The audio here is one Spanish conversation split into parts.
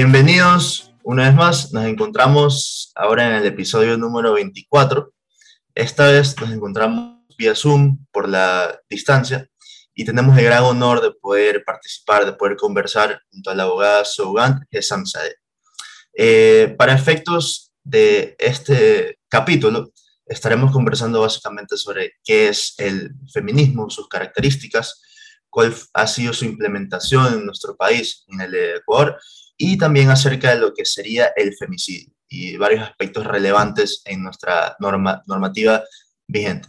Bienvenidos una vez más, nos encontramos ahora en el episodio número 24. Esta vez nos encontramos vía Zoom por la distancia y tenemos el gran honor de poder participar, de poder conversar junto a la abogada Sougan Hesamzadeh. Eh, para efectos de este capítulo, estaremos conversando básicamente sobre qué es el feminismo, sus características, cuál ha sido su implementación en nuestro país, en el Ecuador, y también acerca de lo que sería el femicidio y varios aspectos relevantes en nuestra norma, normativa vigente.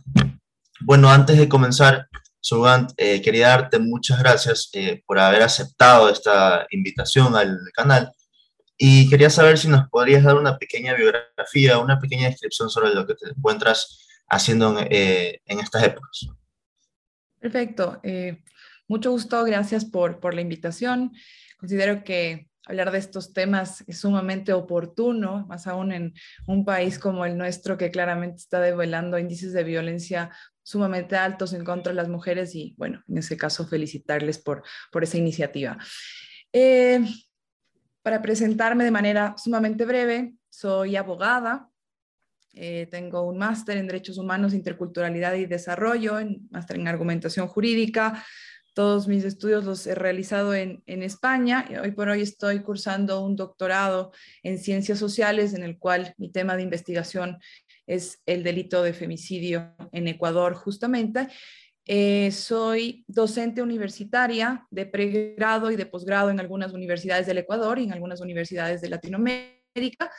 Bueno, antes de comenzar, Sugant, eh, quería darte muchas gracias eh, por haber aceptado esta invitación al canal y quería saber si nos podrías dar una pequeña biografía, una pequeña descripción sobre lo que te encuentras haciendo en, eh, estas épocas. Perfecto. mucho gusto. Gracias por, por la invitación. Considero que hablar de estos temas es sumamente oportuno, más aún en un país como el nuestro que claramente está develando índices de violencia sumamente altos en contra de las mujeres y bueno, en ese caso felicitarles por, por esa iniciativa. Eh, para presentarme de manera sumamente breve, soy abogada, eh, tengo un máster en Derechos Humanos, Interculturalidad y Desarrollo, un máster en Argumentación Jurídica, todos mis estudios los he realizado en, España y hoy por hoy estoy cursando un doctorado en ciencias sociales en el cual mi tema de investigación es el delito de femicidio en Ecuador justamente. Eh, soy docente universitaria de pregrado y de posgrado en algunas universidades del Ecuador y en algunas universidades de Latinoamérica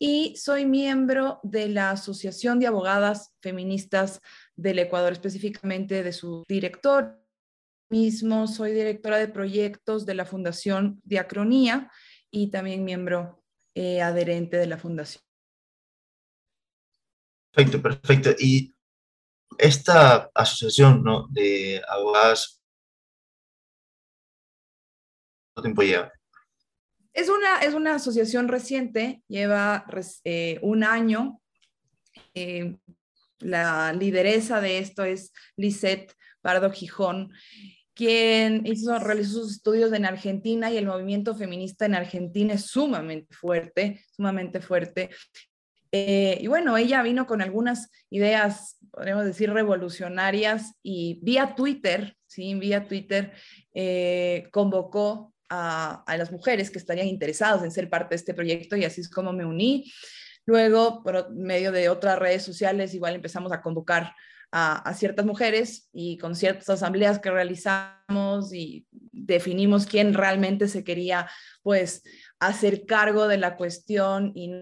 y soy miembro de la Asociación de Abogadas Feministas del Ecuador, específicamente de su director mismo soy directora de proyectos de la Fundación Diacronía y también miembro eh, adherente de la Fundación. Perfecto, perfecto. Y esta asociación ¿no? de abogadas, ¿cuánto tiempo lleva? Es una, es una asociación reciente, lleva eh, un año. Eh, la lideresa de esto es Lisette Pardo Gijón quien hizo, realizó sus estudios en Argentina y el movimiento feminista en Argentina es sumamente fuerte, sumamente fuerte. Eh, y bueno, ella vino con algunas ideas, podríamos decir, revolucionarias y vía Twitter, ¿sí? Vía Twitter eh, convocó a, a, las mujeres que estarían interesadas en ser parte de este proyecto y así es como me uní. Luego, por medio de otras redes sociales, igual empezamos a convocar a, ciertas mujeres y con ciertas asambleas que realizamos y definimos quién realmente se quería pues hacer cargo de la cuestión y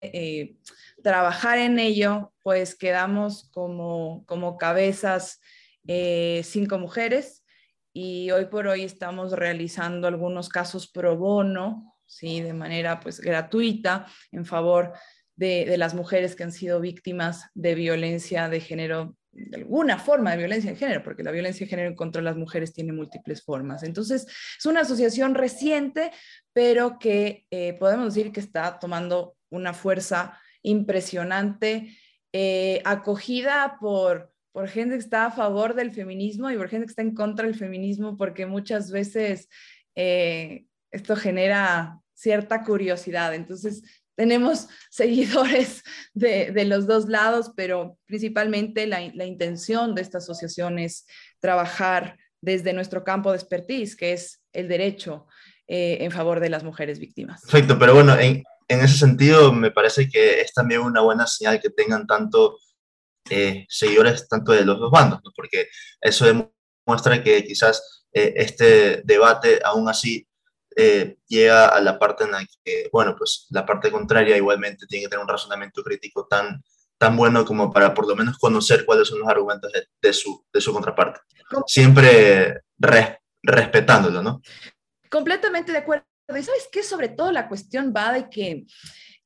eh, trabajar en ello, pues quedamos como, como cabezas eh, cinco mujeres y hoy por hoy estamos realizando algunos casos pro bono, ¿sí? de manera pues gratuita en favor de, las mujeres que han sido víctimas de violencia de género, de alguna forma de violencia de género, porque la violencia de género contra las mujeres tiene múltiples formas. Entonces, es una asociación reciente, pero que eh, podemos decir que está tomando una fuerza impresionante, eh, acogida por, por gente que está a favor del feminismo y por gente que está en contra del feminismo, porque muchas veces eh, esto genera cierta curiosidad. Entonces, tenemos seguidores de, los dos lados, pero principalmente la, intención de esta asociación es trabajar desde nuestro campo de expertise, que es el derecho eh, en favor de las mujeres víctimas. Perfecto, pero bueno, en, ese sentido me parece que es también una buena señal que tengan tanto eh, seguidores tanto de los dos bandos, porque eso demuestra que quizás eh, este debate aún así eh, llega a la parte en la que, bueno, pues la parte contraria igualmente tiene que tener un razonamiento crítico tan, tan bueno como para por lo menos conocer cuáles son los argumentos de, su, de su contraparte. Siempre respetándolo, ¿no? Completamente de acuerdo. Y sabes qué, sobre todo la cuestión va de que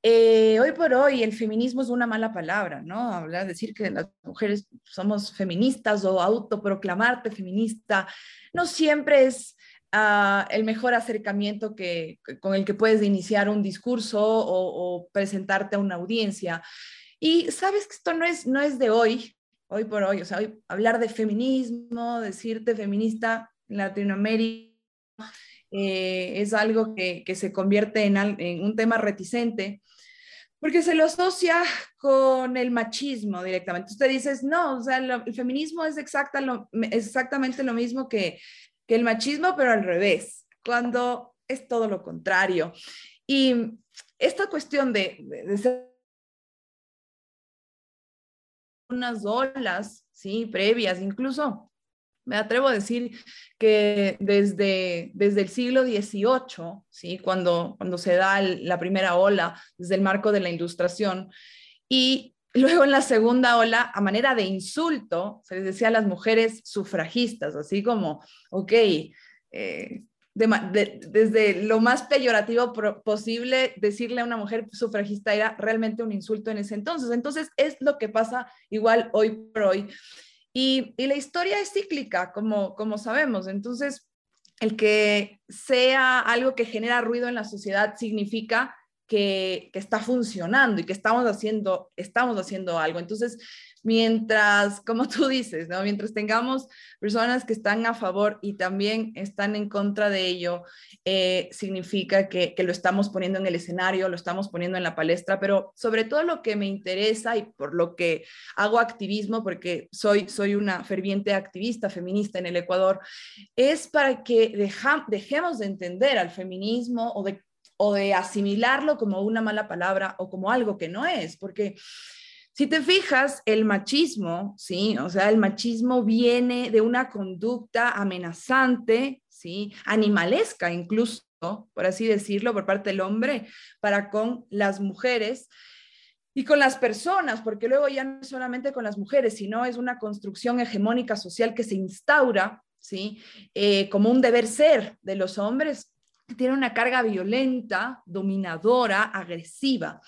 eh, hoy por hoy el feminismo es una mala palabra, ¿no? Hablar, decir que las mujeres somos feministas o autoproclamarte feminista, no siempre es el mejor acercamiento que, con el que puedes iniciar un discurso o, presentarte a una audiencia. Y sabes que esto no es, no es de hoy, hoy por hoy, o sea, hablar de feminismo, decirte feminista en Latinoamérica, eh, es algo que, se convierte en, un tema reticente, porque se lo asocia con el machismo directamente. Usted dice, no, o sea, el feminismo es, exacta exactamente lo mismo que, que el machismo, pero al revés, cuando es todo lo contrario. Y esta cuestión de, unas olas, ¿sí? Previas, incluso me atrevo a decir que desde, desde el siglo XVIII, ¿sí? cuando, cuando se da la primera ola, desde el marco de la ilustración, y luego en la segunda ola, a manera de insulto, se les decía a las mujeres sufragistas, así como, ok, eh, desde lo más peyorativo posible, decirle a una mujer sufragista era realmente un insulto en ese entonces. Entonces es lo que pasa igual hoy por hoy. Y, la historia es cíclica, como, como sabemos. Entonces, el que sea algo que genera ruido en la sociedad significa que, está funcionando y que estamos haciendo, estamos haciendo algo. Entonces, mientras, como tú dices, ¿no? mientras tengamos personas que están a favor y también están en contra de ello, eh, significa que, lo estamos poniendo en el escenario, lo estamos poniendo en la palestra, pero sobre todo lo que me interesa y por lo que hago activismo, porque soy, soy una ferviente activista feminista en el Ecuador, es para que dejemos de entender al feminismo o de, o de asimilarlo como una mala palabra o como algo que no es, porque si te fijas, el machismo, ¿sí? O sea, el machismo viene de una conducta amenazante, ¿sí? Animalesca incluso, por así decirlo, por parte del hombre para con las mujeres y con las personas, porque luego ya no solamente con las mujeres, sino es una construcción hegemónica social que se instaura, ¿sí? Eh, como un deber ser de los hombres, tiene una carga violenta, dominadora, agresiva.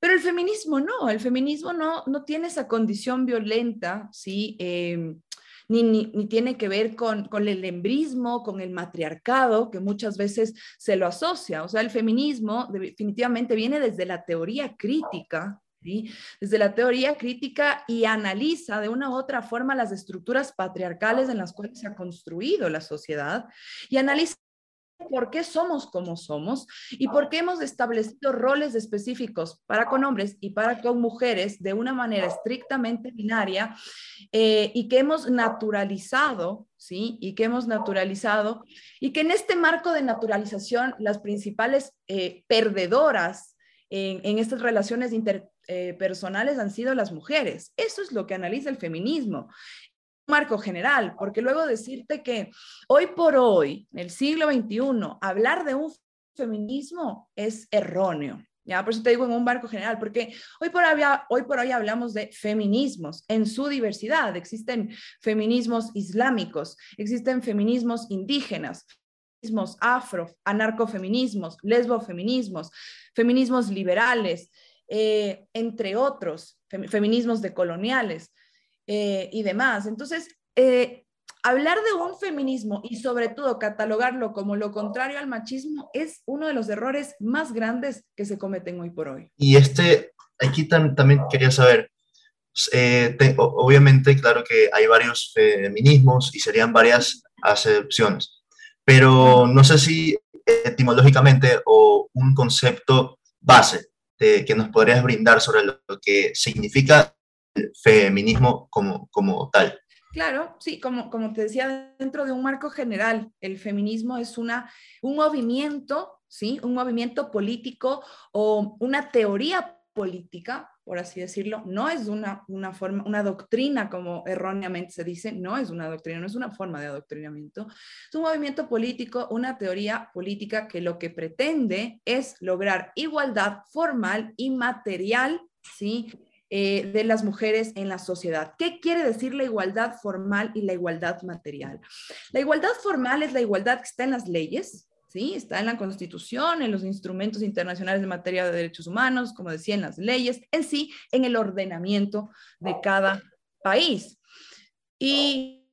Pero el feminismo no, el feminismo no, no tiene esa condición violenta, ¿sí? Em, ni, ni, tiene que ver con, con, el embrismo, con el matriarcado, que muchas veces se lo asocia. O sea, el feminismo definitivamente viene desde la teoría crítica, ¿sí? desde la teoría crítica y analiza de una u otra forma las estructuras patriarcales en las cuales se ha construido la sociedad y analiza por qué somos como somos y por qué hemos establecido roles específicos para con hombres y para con mujeres de una manera estrictamente binaria eh, y que hemos naturalizado, ¿sí? Y que hemos naturalizado y que en este marco de naturalización las principales eh, perdedoras en, en, estas relaciones interpersonales eh, han sido las mujeres. Eso es lo que analiza el feminismo marco general, porque luego decirte que hoy por hoy, en el siglo XXI, hablar de un feminismo es erróneo. Ya, por eso te digo en un marco general, porque hoy por, hoy, hoy por hoy hablamos de feminismos en su diversidad. Existen feminismos islámicos, existen feminismos indígenas, feminismos afro, anarcofeminismos, lesbofeminismos, feminismos liberales, eh, entre otros, feminismos decoloniales. Eh, y demás. Entonces, eh, hablar de un feminismo y sobre todo catalogarlo como lo contrario al machismo es uno de los errores más grandes que se cometen hoy por hoy. Y este, aquí también quería saber, eh, obviamente, claro que hay varios feminismos y serían varias acepciones, pero no sé si etimológicamente o un concepto base que nos podrías brindar sobre lo que significa feminismo como, como tal. Claro, sí, como, como te decía, dentro de un marco general, el feminismo es una, un movimiento, ¿sí? Un movimiento político o una teoría política, por así decirlo, no es una, una forma, una doctrina como erróneamente se dice, no es una doctrina, no es una forma de adoctrinamiento, es un movimiento político, una teoría política que lo que pretende es lograr igualdad formal y material, ¿sí? Eh, de las mujeres en la sociedad. ¿Qué quiere decir la igualdad formal y la igualdad material? La igualdad formal es la igualdad que está en las leyes, ¿sí? Está en la Constitución, en los instrumentos internacionales de materia de derechos humanos, como decía, en las leyes, en sí, en el ordenamiento de cada país. Y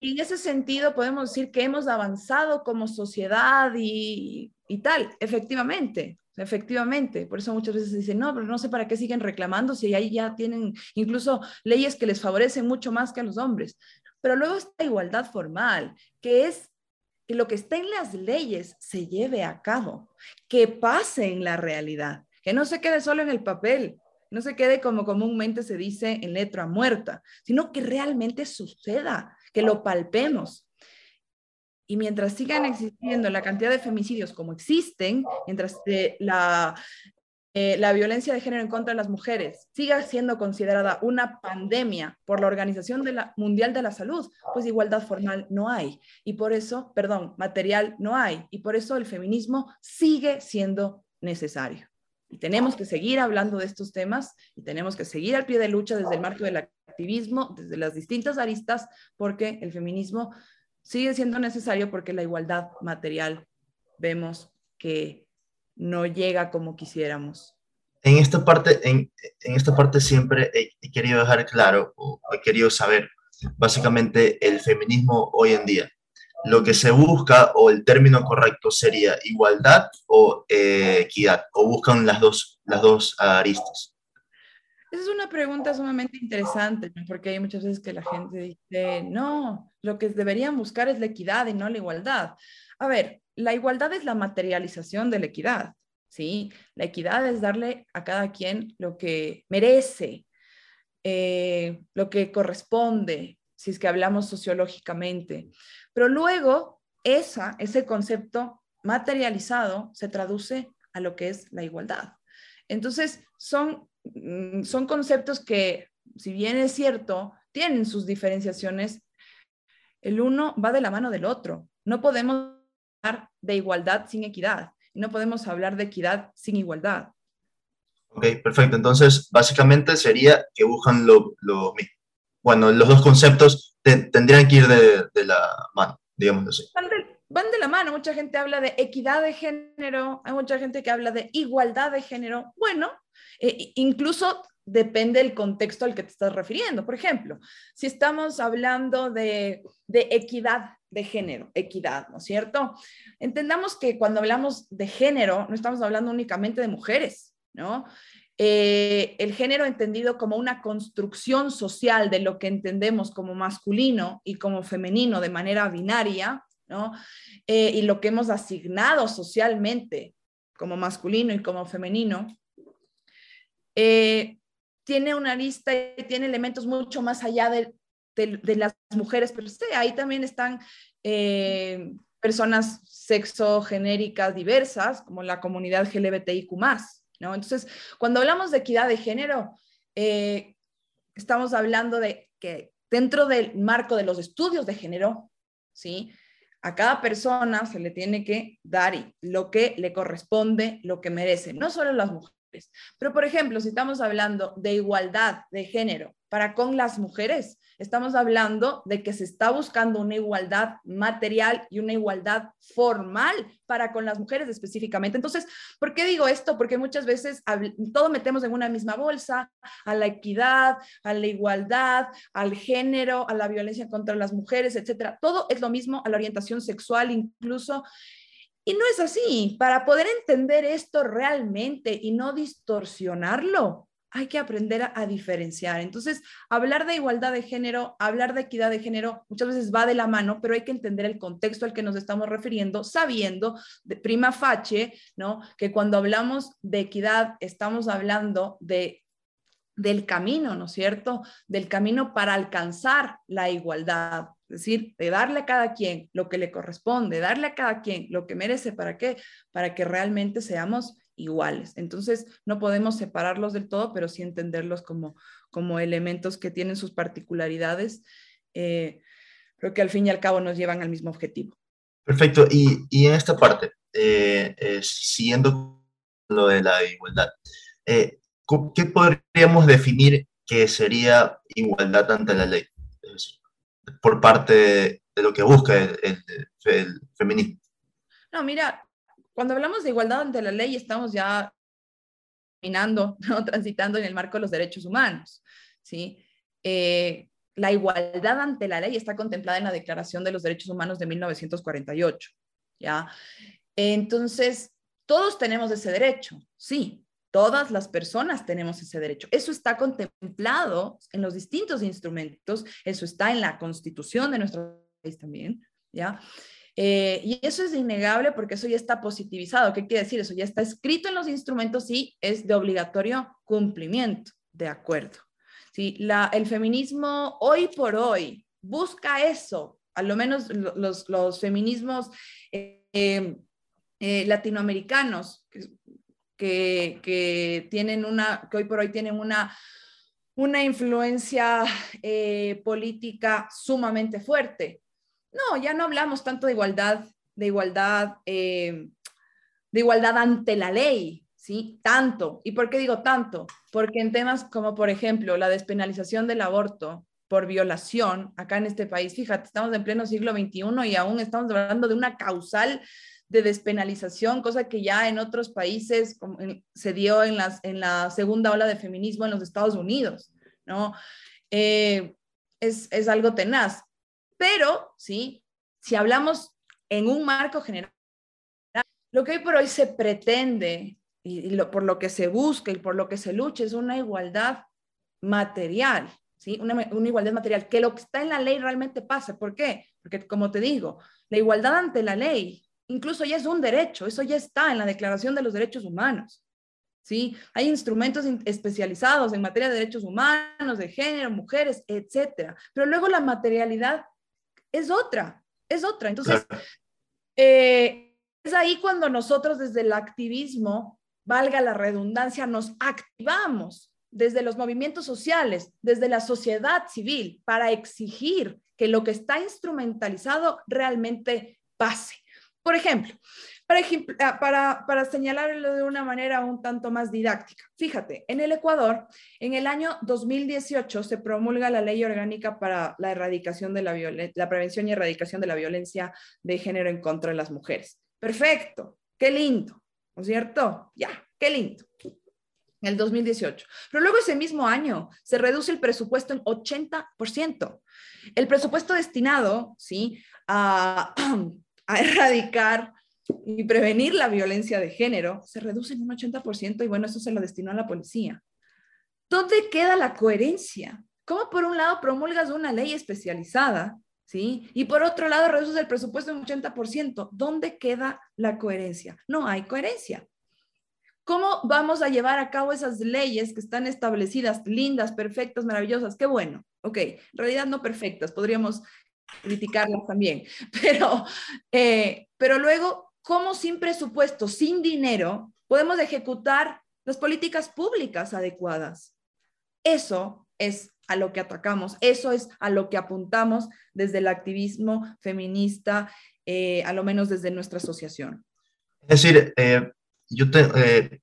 en ese sentido podemos decir que hemos avanzado como sociedad y, y tal, efectivamente, Efectivamente, por eso muchas veces dicen, no, pero no sé para qué siguen reclamando si ahí ya tienen incluso leyes que les favorecen mucho más que a los hombres. Pero luego está igualdad formal, que es que lo que está en las leyes se lleve a cabo, que pase en la realidad, que no se quede solo en el papel, no se quede como comúnmente se dice en letra muerta, sino que realmente suceda, que lo palpemos. Y mientras sigan existiendo la cantidad de femicidios como existen, mientras eh, la, eh, la violencia de género en contra de las mujeres siga siendo considerada una pandemia por la Organización Mundial de la Salud, pues igualdad formal no hay. Y por eso, perdón, material no hay. Y por eso el feminismo sigue siendo necesario. Y tenemos que seguir hablando de estos temas y tenemos que seguir al pie de lucha desde el marco del activismo, desde las distintas aristas, porque el feminismo sigue siendo necesario porque la igualdad material vemos que no llega como quisiéramos. En esta parte, en, en esta parte siempre he, querido dejar claro o he querido saber básicamente el feminismo hoy en día. Lo que se busca o el término correcto sería igualdad o eh, equidad o buscan las dos, las dos aristas. Esa es una pregunta sumamente interesante, porque hay muchas veces que la gente dice, no, lo que deberían buscar es la equidad y no la igualdad. A ver, la igualdad es la materialización de la equidad, ¿sí? La equidad es darle a cada quien lo que merece, eh, lo que corresponde, si es que hablamos sociológicamente. Pero luego, esa, ese concepto materializado se traduce a lo que es la igualdad. Entonces, son son conceptos que, si bien es cierto, tienen sus diferenciaciones, el uno va de la mano del otro. No podemos hablar de igualdad sin equidad. No podemos hablar de equidad sin igualdad. Ok, perfecto. Entonces, básicamente sería que buscan lo, lo Bueno, los dos conceptos tendrían que ir de, la mano, digamos así. Van de, van de la mano. Mucha gente habla de equidad de género, hay mucha gente que habla de igualdad de género. Bueno, eh, incluso depende del contexto al que te estás refiriendo. Por ejemplo, si estamos hablando de, equidad de género, equidad, ¿no es cierto? Entendamos que cuando hablamos de género, no estamos hablando únicamente de mujeres, ¿no? Eh, el género entendido como una construcción social de lo que entendemos como masculino y como femenino de manera binaria, ¿no? Eh, y lo que hemos asignado socialmente como masculino y como femenino, eh, tiene una lista y tiene elementos mucho más allá de, las mujeres, pero sí, ahí también están eh, personas sexogenéricas diversas, como la comunidad LGBTIQ+, ¿no? Entonces, cuando hablamos de equidad de género, eh, estamos hablando de que dentro del marco de los estudios de género, ¿sí? A cada persona se le tiene que dar lo que le corresponde, lo que merece, no solo las mujeres. Pero, por ejemplo, si estamos hablando de igualdad de género para con las mujeres, estamos hablando de que se está buscando una igualdad material y una igualdad formal para con las mujeres específicamente. Entonces, ¿por qué digo esto? Porque muchas veces todo metemos en una misma bolsa, a la equidad, a la igualdad, al género, a la violencia contra las mujeres, etcétera. Todo es lo mismo, a la orientación sexual incluso. Y no es así. Para poder entender esto realmente y no distorsionarlo, hay que aprender a, diferenciar. Entonces, hablar de igualdad de género, hablar de equidad de género, muchas veces va de la mano, pero hay que entender el contexto al que nos estamos refiriendo, sabiendo de prima facie, ¿no? Que cuando hablamos de equidad, estamos hablando de del camino, ¿no es cierto? Del camino para alcanzar la igualdad. Es decir, de darle a cada quien lo que le corresponde, darle a cada quien lo que merece. ¿Para qué? Para que realmente seamos iguales. Entonces, no podemos separarlos del todo, pero sí entenderlos como, como elementos que tienen sus particularidades, eh, pero que al fin y al cabo nos llevan al mismo objetivo. Perfecto. Y, en esta parte, eh, eh, siguiendo lo de la igualdad, ¿qué podríamos definir que sería igualdad ante la ley? por parte de, lo que busca el, feminismo. No, mira, cuando hablamos de igualdad ante la ley estamos ya caminando, ¿no? transitando en el marco de los derechos humanos. ¿sí? Eh, la igualdad ante la ley está contemplada en la Declaración de los Derechos Humanos de 1948. ¿ya? Entonces, todos tenemos ese derecho, sí, Todas las personas tenemos ese derecho. Eso está contemplado en los distintos instrumentos, eso está en la constitución de nuestro país también, ¿ya? Eh, y eso es innegable porque eso ya está positivizado. ¿Qué quiere decir? Eso ya está escrito en los instrumentos y es de obligatorio cumplimiento. De acuerdo. ¿Sí? El feminismo hoy por hoy busca eso, a lo menos los, feminismos eh, eh, latinoamericanos que, hoy por hoy tienen una influencia política sumamente fuerte. No, ya no hablamos tanto de igualdad, de igualdad, eh, de igualdad ante la ley, ¿sí? Tanto. ¿Y por qué digo tanto? Porque en temas como, por ejemplo, la despenalización del aborto por violación, acá en este país, fíjate, estamos en pleno siglo XXI y aún estamos hablando de una causal de despenalización, cosa que ya en otros países se dio en, la segunda ola de feminismo en los Estados Unidos, ¿no? Eh, es, es algo tenaz. Pero, ¿sí? Si hablamos en un marco general, lo que hoy por hoy se pretende y, por lo que se busca y por lo que se lucha es una igualdad material, ¿sí? Una, una, igualdad material, que lo que está en la ley realmente pase. ¿Por qué? Porque, como te digo, la igualdad ante la ley incluso ya es un derecho, eso ya está en la Declaración de los Derechos Humanos. ¿Sí? Hay instrumentos especializados en materia de derechos humanos, de género, mujeres, etcétera. Pero luego la materialidad es otra, es otra. Entonces, eh, es ahí cuando nosotros desde el activismo, valga la redundancia, nos activamos desde los movimientos sociales, desde la sociedad civil, para exigir que lo que está instrumentalizado realmente pase. Por ejemplo, Ah, para, para, señalarlo de una manera un tanto más didáctica. Fíjate, en el Ecuador, en el año 2018 se promulga la ley orgánica para la erradicación de la, la prevención y erradicación de la violencia de género en contra de las mujeres. Perfecto, qué lindo, ¿no es cierto? Ya, qué lindo. En el 2018. Pero luego ese mismo año se reduce el presupuesto en 80%. El presupuesto destinado, ¿sí? A, a erradicar y prevenir la violencia de género se reduce en un 80% y bueno, eso se lo destinó a la policía. ¿Dónde queda la coherencia? ¿Cómo por un lado promulgas una ley especializada, ¿sí? Y por otro lado reduces el presupuesto en un 80%. ¿Dónde queda la coherencia? No hay coherencia. ¿Cómo vamos a llevar a cabo esas leyes que están establecidas, lindas, perfectas, maravillosas? Qué bueno. Ok, en realidad no perfectas, podríamos criticarlas también, pero, eh, pero luego cómo sin presupuesto, sin dinero, podemos ejecutar las políticas públicas adecuadas. Eso es a lo que atacamos, eso es a lo que apuntamos desde el activismo feminista, eh, a lo menos desde nuestra asociación. Es decir, eh, yo te, eh,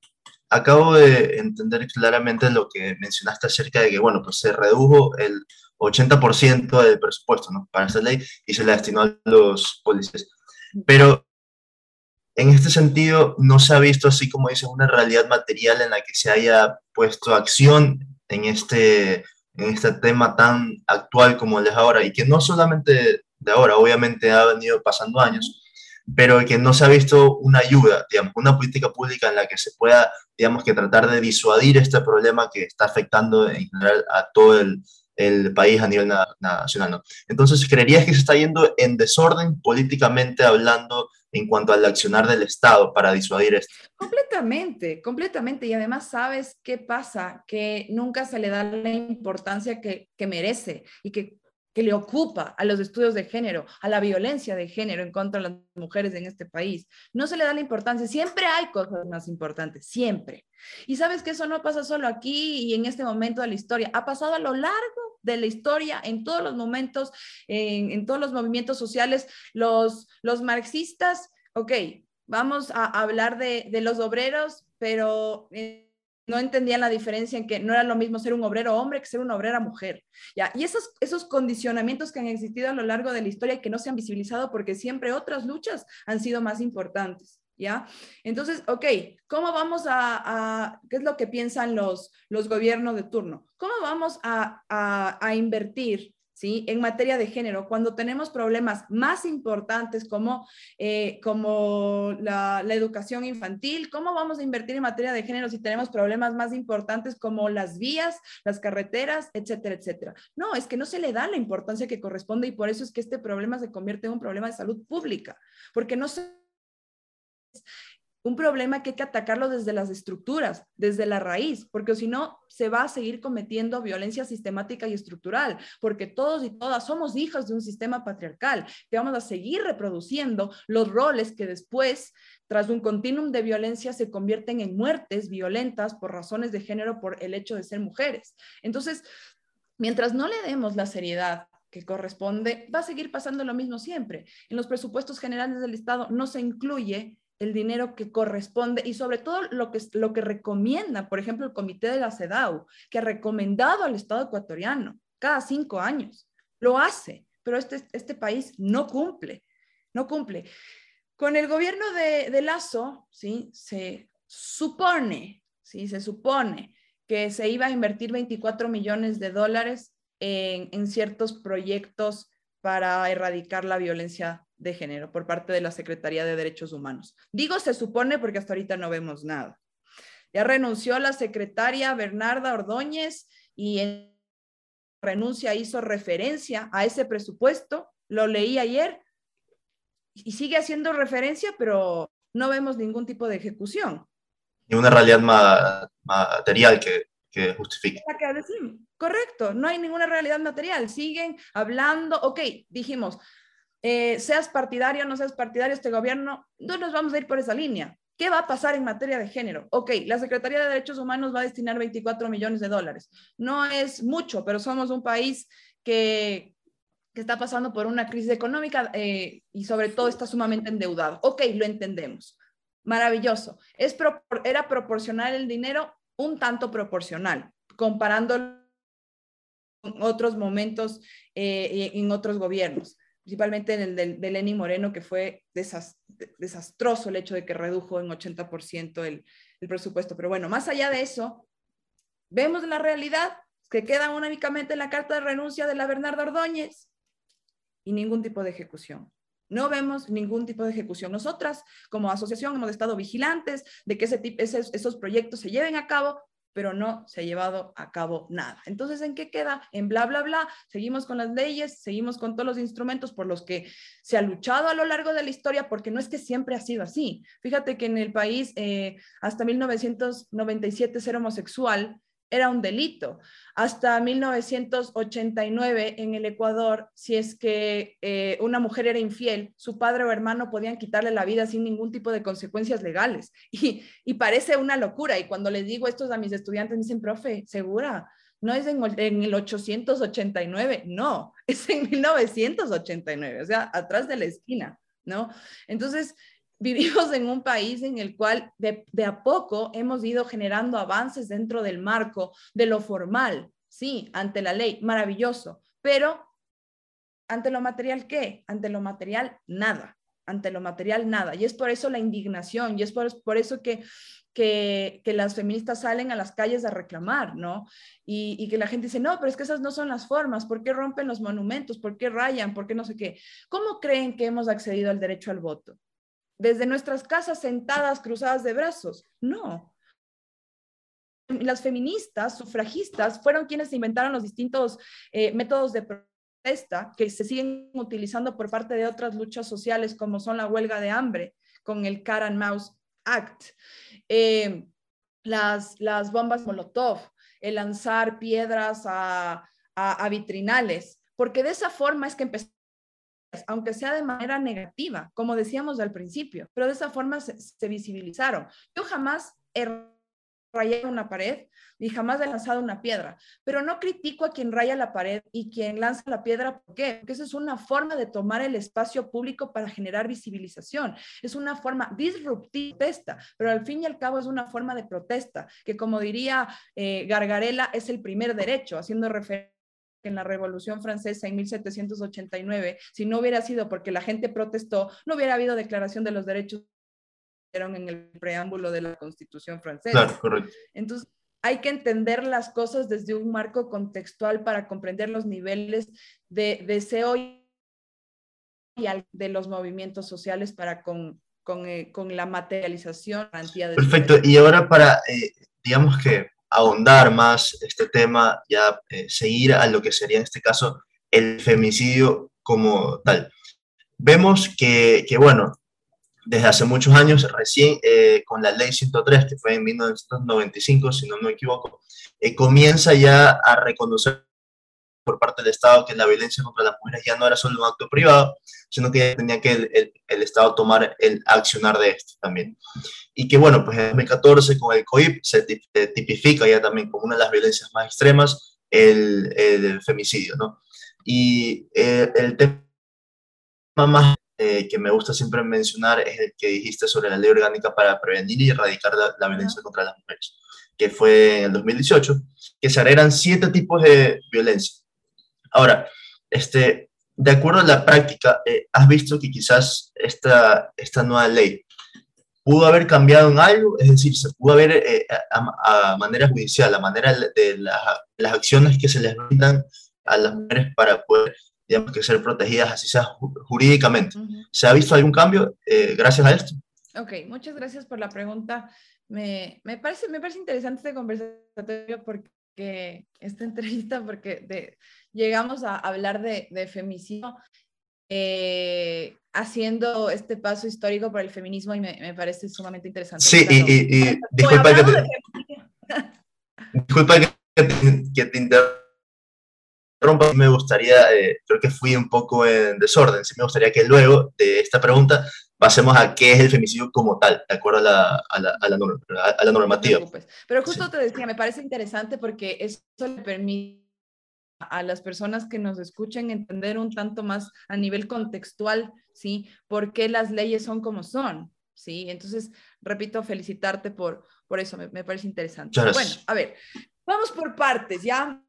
acabo de entender claramente lo que mencionaste acerca de que, bueno, pues se redujo el 80% del presupuesto ¿no? para esta ley y se la destinó a los policías. Pero en este sentido, no se ha visto, así como dices, una realidad material en la que se haya puesto acción en este, en este tema tan actual como el de ahora, y que no solamente de ahora, obviamente ha venido pasando años, pero que no se ha visto una ayuda, digamos, una política pública en la que se pueda, digamos, que tratar de disuadir este problema que está afectando en general a todo el, el país a nivel nacional. ¿no? Entonces, ¿creerías que se está yendo en desorden políticamente hablando en cuanto al accionar del Estado para disuadir esto? Completamente, completamente. Y además, ¿sabes qué pasa? Que nunca se le da la importancia que, que merece y que que le ocupa a los estudios de género, a la violencia de género en contra de las mujeres en este país. No se le da la importancia. Siempre hay cosas más importantes, siempre. Y sabes que eso no pasa solo aquí y en este momento de la historia. Ha pasado a lo largo de la historia, en todos los momentos, en, todos los movimientos sociales. Los, los marxistas, ok, vamos a hablar de, de los obreros, pero... Eh, no entendían la diferencia en que no era lo mismo ser un obrero hombre que ser una obrera mujer. ¿ya? Y esos, esos condicionamientos que han existido a lo largo de la historia y que no se han visibilizado porque siempre otras luchas han sido más importantes. ¿Ya? Entonces, ok, ¿cómo vamos a, qué es lo que piensan los, los gobiernos de turno? ¿Cómo vamos a, invertir ¿sí? En materia de género, cuando tenemos problemas más importantes como, eh, como la, la, educación infantil, ¿cómo vamos a invertir en materia de género si tenemos problemas más importantes como las vías, las carreteras, etcétera, etcétera? No, es que no se le da la importancia que corresponde y por eso es que este problema se convierte en un problema de salud pública, porque no se un problema que hay que atacarlo desde las estructuras, desde la raíz, porque si no, se va a seguir cometiendo violencia sistemática y estructural, porque todos y todas somos hijos de un sistema patriarcal, que vamos a seguir reproduciendo los roles que después, tras un continuum de violencia, se convierten en muertes violentas por razones de género, por el hecho de ser mujeres. Entonces, mientras no le demos la seriedad que corresponde, va a seguir pasando lo mismo siempre. En los presupuestos generales del Estado no se incluye el dinero que corresponde y sobre todo lo que, lo que recomienda, por ejemplo, el comité de la CEDAW, que ha recomendado al Estado ecuatoriano cada cinco años. Lo hace, pero este, este país no cumple, no cumple. Con el gobierno de, de ¿sí? se supone, ¿sí? se supone que se iba a invertir 24 millones de dólares en, en ciertos proyectos para erradicar la violencia de género por parte de la Secretaría de Derechos Humanos. Digo se supone porque hasta ahorita no vemos nada. Ya renunció la secretaria Bernarda Ordóñez y en renuncia hizo referencia a ese presupuesto, lo leí ayer y sigue haciendo referencia, pero no vemos ningún tipo de ejecución. Ni una realidad material que, que justifique. Correcto, no hay ninguna realidad material. Siguen hablando, ok, dijimos, eh, seas partidario o no seas partidario este gobierno, no nos vamos a ir por esa línea. ¿Qué va a pasar en materia de género? Ok, la Secretaría de Derechos Humanos va a destinar 24 millones de dólares. No es mucho, pero somos un país que, que está pasando por una crisis económica eh, y sobre todo está sumamente endeudado. Ok, lo entendemos. Maravilloso. Es era proporcional el dinero un tanto proporcional, comparando con otros momentos eh, en otros gobiernos principalmente en el de, Lenny Moreno, que fue desastroso el hecho de que redujo en 80% el, el presupuesto. Pero bueno, más allá de eso, vemos la realidad que queda únicamente la carta de renuncia de la Bernarda Ordóñez y ningún tipo de ejecución. No vemos ningún tipo de ejecución. Nosotras, como asociación, hemos estado vigilantes de que ese esos, esos proyectos se lleven a cabo, pero no se ha llevado a cabo nada. Entonces, ¿en qué queda? En bla, bla, bla. Seguimos con las leyes, seguimos con todos los instrumentos por los que se ha luchado a lo largo de la historia, porque no es que siempre ha sido así. Fíjate que en el país, eh, hasta 1997, ser homosexual era un delito. Hasta 1989 en el Ecuador, si es que eh, una mujer era infiel, su padre o hermano podían quitarle la vida sin ningún tipo de consecuencias legales. Y, y parece una locura. Y cuando les digo esto a mis estudiantes, me dicen, profe, ¿segura? No es en, en el 889, no, es en 1989, o sea, atrás de la esquina, ¿no? Entonces, vivimos en un país en el cual de, a poco hemos ido generando avances dentro del marco de lo formal, sí, ante la ley, maravilloso, pero ante lo material, ¿qué? Ante lo material, nada, ante lo material, nada. Y es por eso la indignación, y es por, eso que, que, las feministas salen a las calles a reclamar, ¿no? Y, y, que la gente dice, no, pero es que esas no son las formas, ¿por qué rompen los monumentos? ¿Por qué rayan? ¿Por qué no sé qué? ¿Cómo creen que hemos accedido al derecho al voto? Desde nuestras casas sentadas cruzadas de brazos. No. Las feministas, sufragistas, fueron quienes inventaron los distintos eh, métodos de protesta que se siguen utilizando por parte de otras luchas sociales, como son la huelga de hambre con el Car and Mouse Act, eh, las, las bombas Molotov, el lanzar piedras a, a, a vitrinales, porque de esa forma es que empezamos aunque sea de manera negativa, como decíamos al principio, pero de esa forma se, visibilizaron. Yo jamás he rayado una pared y jamás he lanzado una piedra, pero no critico a quien raya la pared y quien lanza la piedra. ¿Por qué? Porque esa es una forma de tomar el espacio público para generar visibilización. Es una forma disruptiva, pero al fin y al cabo es una forma de protesta, que como diría eh, Gargarela, es el primer derecho, haciendo referencia en la Revolución Francesa en 1789, si no hubiera sido porque la gente protestó, no hubiera habido declaración de los derechos en el preámbulo de la Constitución francesa. Claro, correcto. Entonces, hay que entender las cosas desde un marco contextual para comprender los niveles de deseo y de los movimientos sociales para con, con, eh, con la materialización. Perfecto. Y ahora para, eh, digamos que ahondar más este tema, ya eh, seguir a lo que sería en este caso el femicidio como tal. Vemos que, que bueno, desde hace muchos años, recién con la ley 103, que fue en 1995, si no me equivoco, comienza ya a reconocer por parte del Estado que la violencia contra las mujeres ya no era solo un acto privado, sino que tenía que el, el, Estado tomar el accionar de esto también. Y que bueno, pues en 2014 con el COIP se tipifica ya también como una de las violencias más extremas el, el femicidio, ¿no? Y eh, el tema más eh, que me gusta siempre mencionar es el que dijiste sobre la ley orgánica para prevenir y erradicar la, la violencia contra las mujeres, que fue en el 2018, que se agregan siete tipos de violencia Ahora, este, de acuerdo a la práctica, eh, ¿has visto que quizás esta, esta nueva ley pudo haber cambiado en algo? Es decir, se pudo haber, eh, a, manera judicial, a manera de las acciones que se les brindan a las mujeres para poder, digamos, que ser protegidas, así sea jurídicamente. ¿Se ha visto algún cambio eh, gracias a esto? Ok, muchas gracias por la pregunta. Me, me, parece, me parece interesante este conversatorio porque esta entrevista, porque de, llegamos a hablar de, de femicidio eh, haciendo este paso histórico por el feminismo y me, me parece sumamente interesante. Sí, y, y, disculpa, que te, disculpa que, que te interrumpa, me gustaría, eh, creo que fui un poco en desorden, sí me gustaría que luego de esta pregunta pasemos a qué es el femicidio como tal, de acuerdo a la, a la, a la, a la normativa. Pero justo te decía, me parece interesante porque eso le permite a las personas que nos escuchen entender un tanto más a nivel contextual, ¿sí? ¿Por qué las leyes son como son? ¿Sí? Entonces, repito, felicitarte por, por eso, me, me parece interesante. Bueno, a ver, vamos por partes, ¿ya?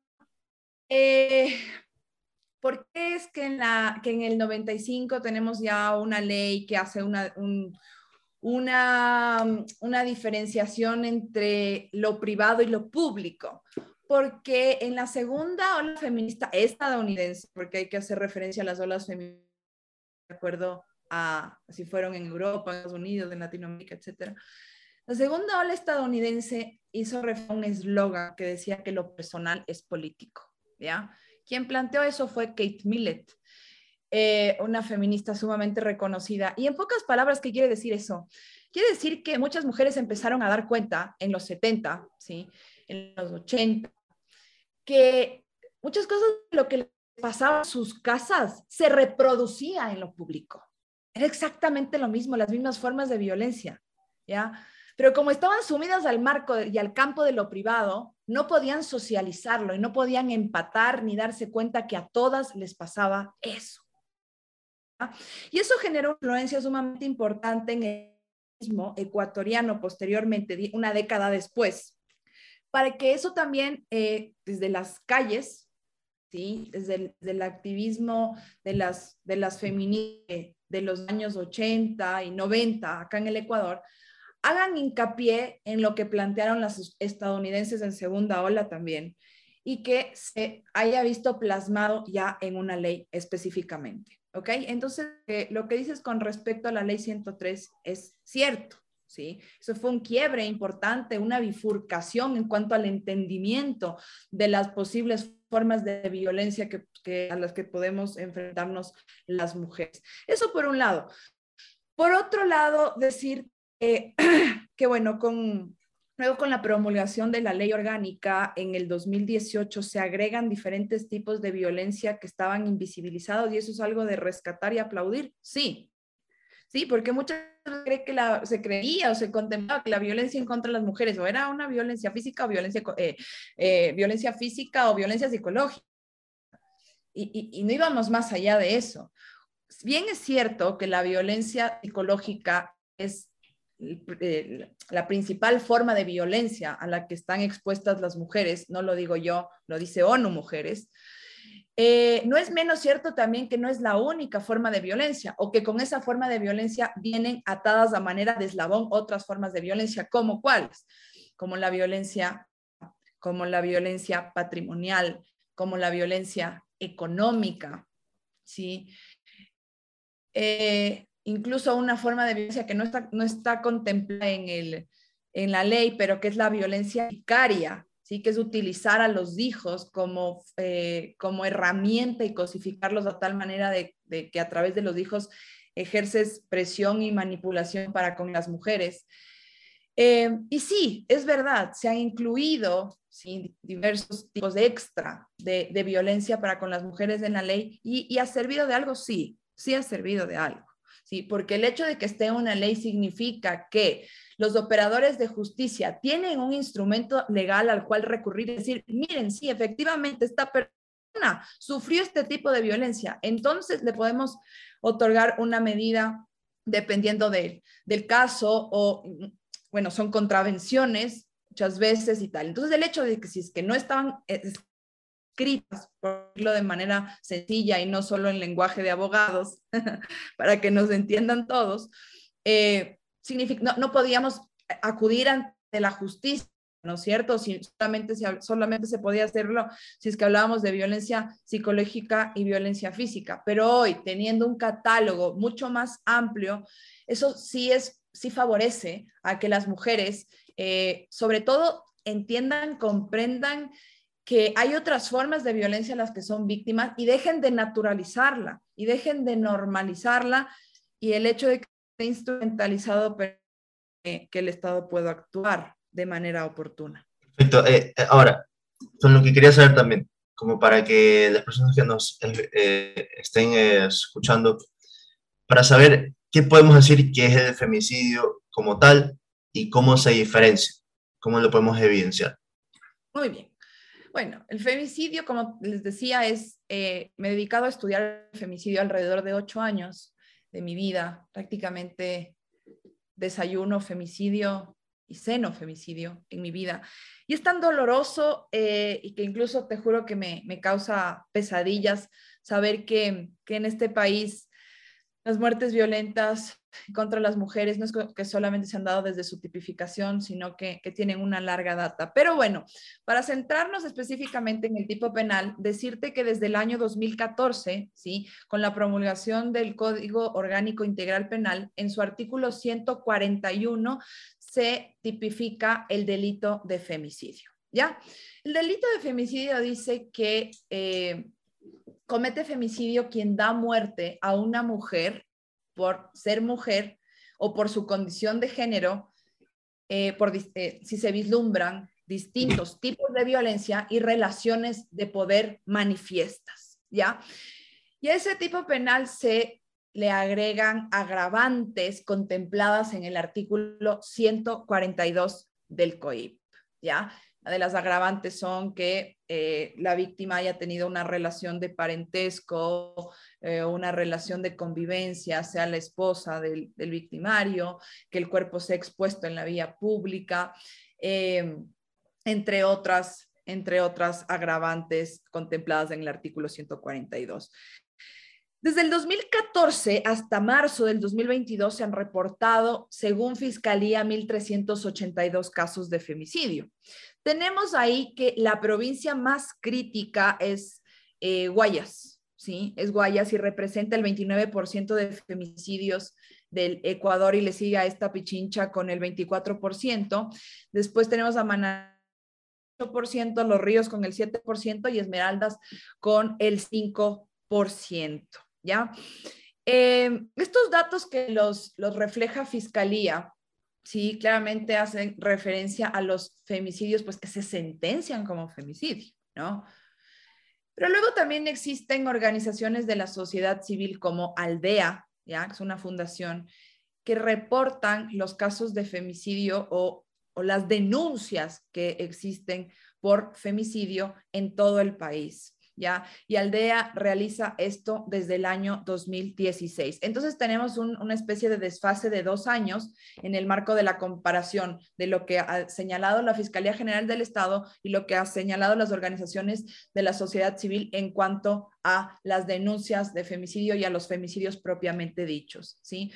Eh, ¿Por qué es que en, la, que en el 95 tenemos ya una ley que hace una, una, una diferenciación entre lo privado y lo público? porque en la segunda ola feminista estadounidense, porque hay que hacer referencia a las olas feministas de acuerdo a si fueron en Europa, Estados Unidos, en Latinoamérica, etc. La segunda ola estadounidense hizo un eslogan que decía que lo personal es político, ¿ya? Quien planteó eso fue Kate Millett, eh, una feminista sumamente reconocida. Y en pocas palabras, ¿qué quiere decir eso? Quiere decir que muchas mujeres empezaron a dar cuenta en los 70, ¿sí? en los 80, que muchas cosas de lo que pasaba en sus casas se reproducía en lo público. Era exactamente lo mismo, las mismas formas de violencia, ¿ya? Pero como estaban sumidas al marco y al campo de lo privado, no podían socializarlo y no podían empatar ni darse cuenta que a todas les pasaba eso. Y eso generó una influencia sumamente importante en el mismo ecuatoriano posteriormente, una década después, para que eso también eh, desde las calles, ¿sí? desde el, activismo de las, de las feministas de los años 80 y 90 acá en el Ecuador, hagan hincapié en lo que plantearon las estadounidenses en segunda ola también y que se haya visto plasmado ya en una ley específicamente. ¿Ok? Entonces, eh, lo que dices con respecto a la ley 103 es cierto. ¿sí? Eso fue un quiebre importante, una bifurcación en cuanto al entendimiento de las posibles formas de violencia a las que podemos enfrentarnos las mujeres. Eso por un lado. Por otro lado, decir que, bueno, con, luego con la promulgación de la ley orgánica en el 2018 se agregan diferentes tipos de violencia que estaban invisibilizados y eso es algo de rescatar y aplaudir. Sí, Sí, porque muchas veces cree que la, se creía o se contemplaba que la violencia en contra de las mujeres o era una violencia física o violencia, eh, eh, violencia física o violencia psicológica. Y, y, no íbamos más allá de eso. Bien es cierto que la violencia psicológica es eh, la principal forma de violencia a la que están expuestas las mujeres, no lo digo yo, lo dice ONU Mujeres, eh, no es menos cierto también que no es la única forma de violencia o que con esa forma de violencia vienen atadas a manera de eslabón otras formas de violencia, como cuáles, como la violencia como la violencia patrimonial, como la violencia económica, ¿sí? Eh, incluso una forma de violencia que no está, no está contemplada en, el, en la ley, pero que es la violencia vicaria, ¿sí? que es utilizar a los hijos como, eh, como herramienta y cosificarlos de tal manera de, que a través de los hijos ejerces presión y manipulación para con las mujeres. Eh, y sí, es verdad, se han incluido diversos tipos de extra de, violencia para con las mujeres en la ley y, y ha servido de algo, sí, sí ha servido de algo. Porque el hecho de que esté una ley significa que los operadores de justicia tienen un instrumento legal al cual recurrir y decir, miren, sí, efectivamente esta persona sufrió este tipo de violencia, entonces le podemos otorgar una medida dependiendo de, del caso o, bueno, son contravenciones muchas veces y tal. Entonces, el hecho de que si es que no estaban escritas, por decirlo de manera sencilla y no solo en lenguaje de abogados, para que nos entiendan todos, eh, significa, no, podíamos acudir ante la justicia, ¿no es cierto? Si solamente, solamente se podía hacerlo si es que hablábamos de violencia psicológica y violencia física, pero hoy teniendo un catálogo mucho más amplio, eso sí es, sí favorece a que las mujeres, eh, sobre todo, entiendan, comprendan que hay otras formas de violencia a las que son víctimas y dejen de naturalizarla y dejen de normalizarla y el hecho de que esté instrumentalizado que el Estado pueda actuar de manera oportuna. Perfecto. Eh, eh, ahora, con lo que quería saber también, como para que las personas que nos eh, estén escuchando, para saber qué podemos decir que es el femicidio como tal y cómo se diferencia, cómo lo podemos evidenciar. Muy bien. Bueno, el femicidio, como les decía, es, eh, me he dedicado a estudiar el femicidio alrededor de ocho años de mi vida, prácticamente desayuno femicidio y seno femicidio en mi vida. Y es tan doloroso eh, y que incluso te juro que me, me causa pesadillas saber que, que en este país las muertes violentas contra las mujeres no es que solamente se han dado desde su tipificación, sino que, tienen una larga data. Pero bueno, para centrarnos específicamente en el tipo penal, decirte que desde el año 2014, ¿sí? con la promulgación del Código Orgánico Integral Penal, en su artículo 141 se tipifica el delito de femicidio. ¿Ya? El delito de femicidio dice que eh, comete femicidio quien da muerte a una mujer por ser mujer o por su condición de género, eh, por, eh, si se vislumbran distintos tipos de violencia y relaciones de poder manifiestas, ¿ya? Y a ese tipo penal se le agregan agravantes contempladas en el artículo 142 del COIP, ¿ya? De las agravantes son que eh, la víctima haya tenido una relación de parentesco, eh, una relación de convivencia, sea la esposa del, victimario, que el cuerpo sea expuesto en la vía pública, em, entre, otras, entre otras agravantes contempladas en el artículo 142. Desde el 2014 hasta marzo del 2022 se han reportado, según Fiscalía, 1.382 casos de femicidio. Tenemos ahí que la provincia más crítica es eh, Guayas, ¿sí? Es Guayas y representa el 29% de femicidios del Ecuador y le sigue a esta Pichincha con el 24%. Después tenemos a Maná 8%, Los Ríos con el 7% y Esmeraldas con el 5%. ¿ya? Eh, estos datos que los, los refleja Fiscalía, sí, claramente hacen referencia a los femicidios, pues que se sentencian como femicidio, ¿no? Pero luego también existen organizaciones de la sociedad civil como Aldea, ¿ya? Que es una fundación que reportan los casos de femicidio o, o las denuncias que existen por femicidio en todo el país. ¿Ya? Y Aldea realiza esto desde el año 2016. Entonces tenemos una especie de desfase de dos años en el marco de la comparación de lo que ha señalado la Fiscalía General del Estado y lo que ha señalado las organizaciones de la sociedad civil en cuanto a las denuncias de femicidio y a los femicidios propiamente dichos, ¿sí?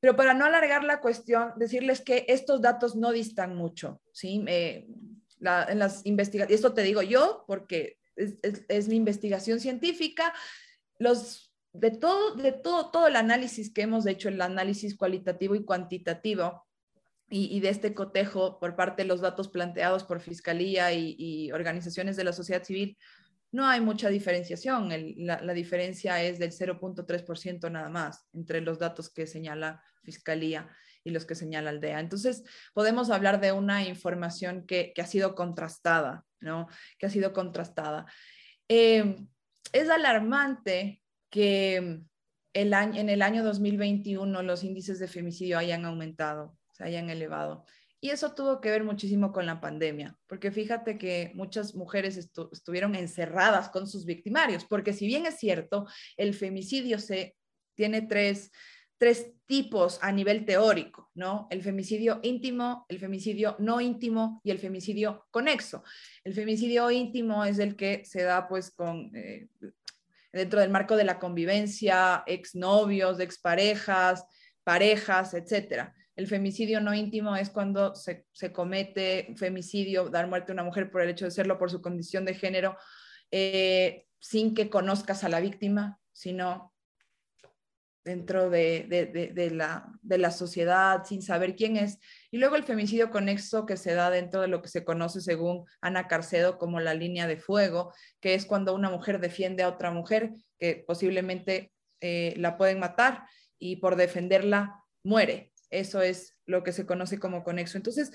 Pero para no alargar la cuestión, decirles que estos datos no distan mucho, ¿sí? en las investigaciones, esto te digo yo porque es, es, mi investigación científica, los, de todo, de todo, todo el análisis que hemos hecho, el análisis cualitativo y cuantitativo, y, de este cotejo por parte de los datos planteados por Fiscalía y, organizaciones de la sociedad civil, no hay mucha diferenciación. la, diferencia es del 0.3% nada más entre los datos que señala Fiscalía y los que señala Aldea. Entonces, podemos hablar de una información que ha sido contrastada, ¿no? Que ha sido contrastada. Eh, es alarmante que el año, en el año 2021 los índices de femicidio hayan aumentado, se hayan elevado. Y eso tuvo que ver muchísimo con la pandemia, porque fíjate que muchas mujeres estuvieron encerradas con sus victimarios, porque si bien es cierto, el femicidio se tiene tres, tres tipos a nivel teórico, ¿no? El femicidio íntimo, el femicidio no íntimo y el femicidio conexo. El femicidio íntimo es el que se da pues con... Eh, dentro del marco de la convivencia, exnovios, exparejas, parejas, etcétera. El femicidio no íntimo es cuando se, se, comete femicidio, dar muerte a una mujer por el hecho de serlo, por su condición de género, eh, sin que conozcas a la víctima, sino dentro de, la, sociedad sin saber quién es. Y luego el femicidio conexo que se da dentro de lo que se conoce según Ana Carcedo como la línea de fuego, que es cuando una mujer defiende a otra mujer que posiblemente eh, la pueden matar y por defenderla muere. Eso es lo que se conoce como conexo. Entonces,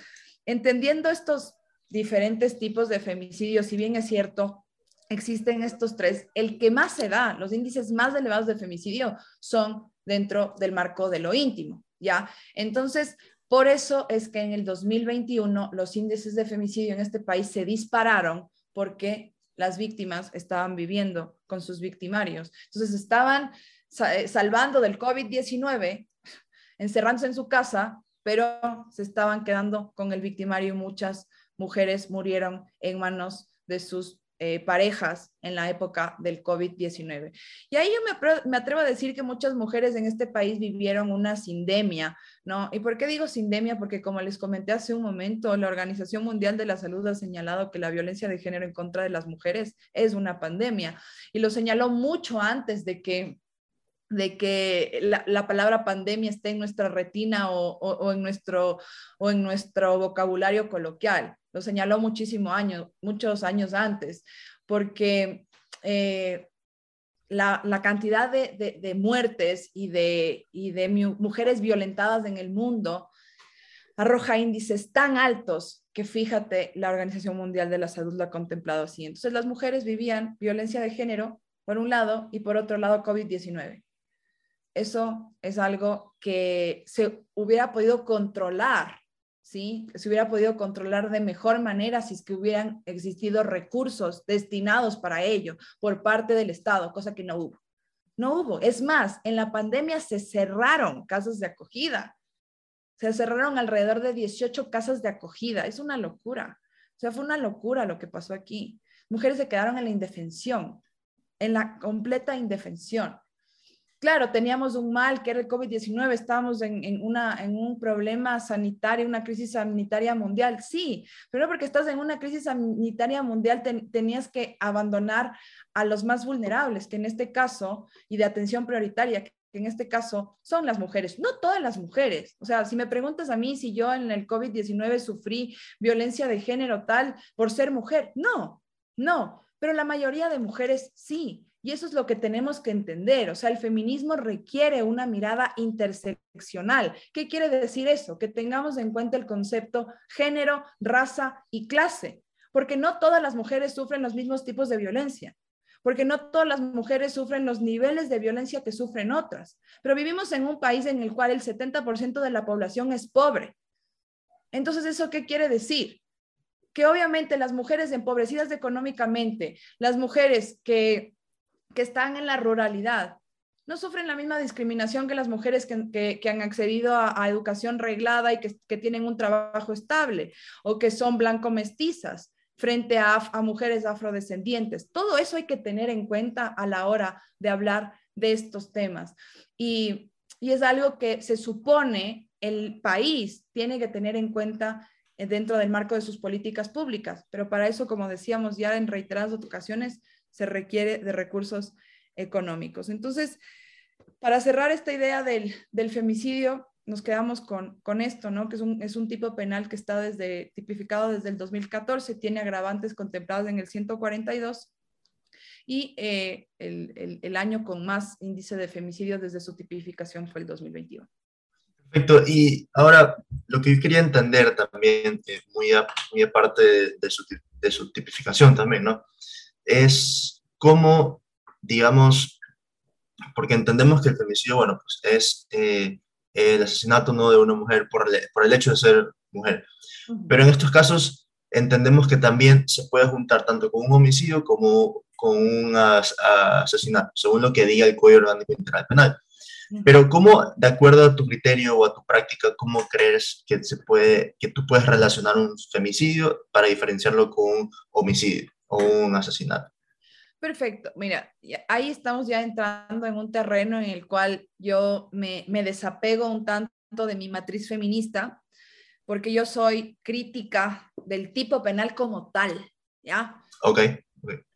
entendiendo estos diferentes tipos de femicidio, si bien es cierto, existen estos tres. El que más se da, los índices más elevados de femicidio son dentro del marco de lo íntimo, ¿ya? Entonces, por eso es que en el 2021 los índices de femicidio en este país se dispararon porque las víctimas estaban viviendo con sus victimarios. Entonces, estaban eh, salvando del COVID-19, encerrándose en su casa, pero se estaban quedando con el victimario y muchas mujeres murieron en manos de sus eh, parejas en la época del COVID-19. Y ahí yo me, atrevo a decir que muchas mujeres en este país vivieron una sindemia, ¿no? ¿Y por qué digo sindemia? Porque como les comenté hace un momento, la Organización Mundial de la Salud ha señalado que la violencia de género en contra de las mujeres es una pandemia y lo señaló mucho antes de que de que la, palabra pandemia esté en nuestra retina o, en nuestro, o en nuestro vocabulario coloquial. Lo señaló muchísimo años, muchos años antes, porque eh, la, cantidad de, muertes y de, y de mujeres violentadas en el mundo arroja índices tan altos que fíjate, la Organización Mundial de la Salud lo ha contemplado así. Entonces las mujeres vivían violencia de género por un lado y por otro lado COVID-19 eso es algo que se hubiera podido controlar, ¿sí? Se hubiera podido controlar de mejor manera si es que hubieran existido recursos destinados para ello por parte del Estado, cosa que no hubo. No hubo. Es más, en la pandemia se cerraron casas de acogida. Se cerraron alrededor de 18 casas de acogida. Es una locura. O sea, fue una locura lo que pasó aquí. Mujeres se quedaron en la indefensión, en la completa indefensión claro, teníamos un mal que era el COVID-19, estábamos en, un problema sanitario, una crisis sanitaria mundial, sí, pero porque estás en una crisis sanitaria mundial tenías que abandonar a los más vulnerables, que en este caso, y de atención prioritaria, que en este caso son las mujeres, no todas las mujeres. O sea, si me preguntas a mí si yo en el COVID-19 sufrí violencia de género tal por ser mujer, no, no, pero la mayoría de mujeres sí. Y eso es lo que tenemos que entender. O sea, el feminismo requiere una mirada interseccional. ¿Qué quiere decir eso? Que tengamos en cuenta el concepto género, raza y clase, porque no todas las mujeres sufren los mismos tipos de violencia porque no todas las mujeres sufren los niveles de violencia que sufren otras, pero vivimos en un país en el cual el 70% de la población es pobre. Entonces, ¿eso qué quiere decir? Que obviamente las mujeres empobrecidas económicamente, las mujeres que que están en la ruralidad no sufren la misma discriminación que las mujeres que, han accedido a, educación reglada y que, tienen un trabajo estable o que son blanco-mestizas frente a, mujeres afrodescendientes. Todo eso hay que tener en cuenta a la hora de hablar de estos temas. Y, y es algo que se supone el país tiene que tener en cuenta dentro del marco de sus políticas públicas. Pero para eso, como decíamos ya en reiteradas ocasiones, se requiere de recursos económicos. Entonces, para cerrar esta idea del, del femicidio, nos quedamos con, con esto, ¿no? Que es un, es un, tipo penal que está desde, tipificado desde el 2014, tiene agravantes contemplados en el 142 y eh, el, el, año con más índice de femicidio desde su tipificación fue el 2021. Perfecto. Y ahora, lo que yo quería entender también, eh, muy, muy aparte de, su, de su tipificación también, ¿no? Es cómo, digamos, porque entendemos que el femicidio, bueno, pues es... Eh, el asesinato no de una mujer por el, por el hecho de ser mujer. Pero en estos casos entendemos que también se puede juntar tanto con un homicidio como con un asesinato, según lo que diga el Código Orgánico Integral Penal. Pero ¿cómo, de acuerdo a tu criterio o a tu práctica, cómo crees que, se puede, que tú puedes relacionar un femicidio para diferenciarlo con un homicidio o un asesinato? Perfecto. Mira, ahí estamos ya entrando en un terreno en el cual yo me, me desapego un tanto de mi matriz feminista, porque yo soy crítica del tipo penal como tal, ¿ya? Ok.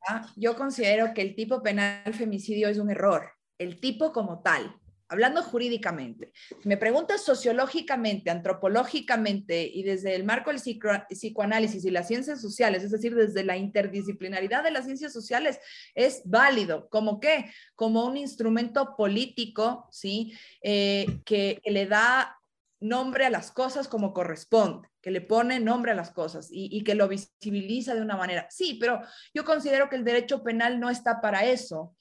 ¿Ya? Yo considero que el tipo penal femicidio es un error, el tipo como tal hablando jurídicamente, me preguntas sociológicamente, antropológicamente y desde el marco del psicoanálisis y las ciencias sociales, es decir, desde la interdisciplinaridad de las ciencias sociales, es válido. ¿Como qué? Como un instrumento político, ¿sí? Eh, que, le da nombre a las cosas como corresponde, que le pone nombre a las cosas y, y, que lo visibiliza de una manera. Sí, pero yo considero que el derecho penal no está para eso.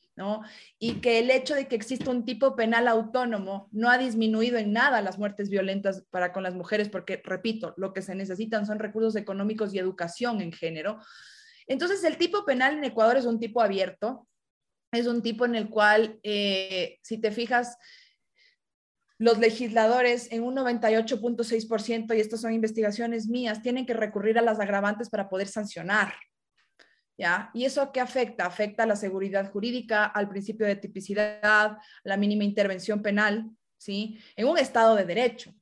Y que el hecho de que exista un tipo penal autónomo no ha disminuido en nada las muertes violentas para con las mujeres, porque, repito, lo que se necesitan son recursos económicos y educación en género. Entonces, el tipo penal en Ecuador es un tipo abierto, es un tipo en el cual, eh, si te fijas, los legisladores en un 98.6%, y estas son investigaciones mías, tienen que recurrir a las agravantes para poder sancionar, ¿ya? ¿Y eso qué afecta? Afecta a la seguridad jurídica, al principio de tipicidad, la mínima intervención penal, ¿sí? En un Estado de Derecho.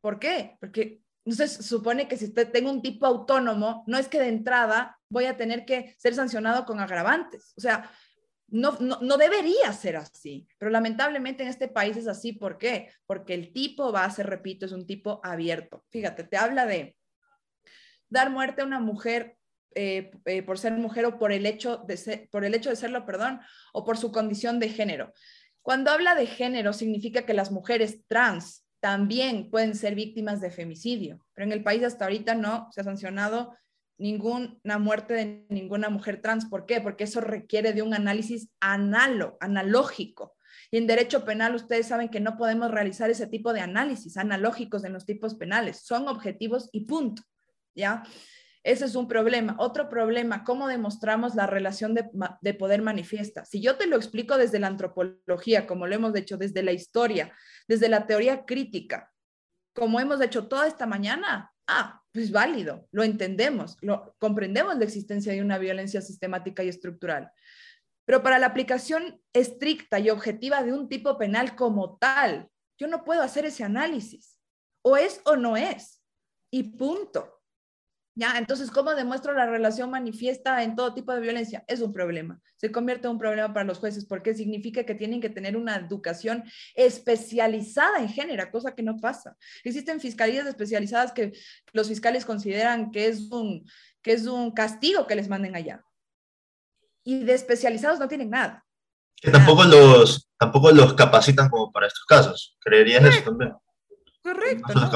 ¿Por qué? Porque entonces supone que si usted tengo un tipo autónomo, no es que de entrada voy a tener que ser sancionado con agravantes. O sea, no, no, no, debería ser así, pero lamentablemente en este país es así. ¿Por qué? Porque el tipo base, repito, es un tipo abierto. Fíjate, te habla de dar muerte a una mujer eh, eh, por ser mujer o por el, hecho de por el hecho de serlo, perdón, o por su condición de género. Cuando habla de género, significa que las mujeres trans también pueden ser víctimas de femicidio, pero en el país hasta ahorita no se ha sancionado ninguna muerte de ninguna mujer trans. ¿Por qué? Porque eso requiere de un análisis analo, analógico. Y en derecho penal ustedes saben que no podemos realizar ese tipo de análisis analógicos en los tipos penales. Son objetivos y punto. ¿Ya? Ese es un problema. Otro problema, ¿cómo demostramos la relación de, poder manifiesta? Si yo te lo explico desde la antropología, como lo hemos hecho desde la historia, desde la teoría crítica, como hemos hecho toda esta mañana, ah, pues válido, lo entendemos, lo comprendemos la existencia de una violencia sistemática y estructural. Pero para la aplicación estricta y objetiva de un tipo penal como tal, yo no puedo hacer ese análisis. O es o no es. Y punto. ¿Ya? Entonces, ¿cómo demuestro la relación manifiesta en todo tipo de violencia? Es un problema. Se convierte en un problema para los jueces porque significa que tienen que tener una educación especializada en género, cosa que no pasa. Existen fiscalías especializadas que los fiscales consideran que es un, que es un castigo que les manden allá. Y de especializados no tienen nada. Que tampoco los, tampoco los capacitan como para estos casos. ¿Creerías eso también? Correcto, no, no,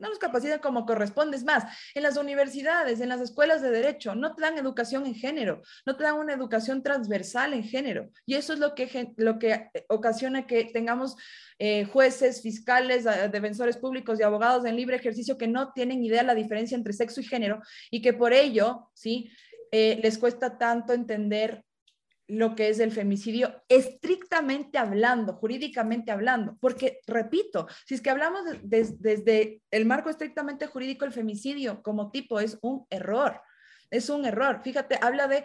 nos capacitan, como corresponde. Es más, en las universidades, en las escuelas de derecho, no te dan educación en género, no te dan una educación transversal en género. Y eso es lo que, lo que ocasiona que tengamos eh, jueces, fiscales, defensores públicos y abogados en libre ejercicio que no tienen idea de la diferencia entre sexo y género y que por ello, ¿sí? Eh, les cuesta tanto entender lo que es el femicidio estrictamente hablando, jurídicamente hablando, porque, repito, si es que hablamos desde el marco estrictamente jurídico, el femicidio como tipo es un error, es un error. Fíjate, habla de,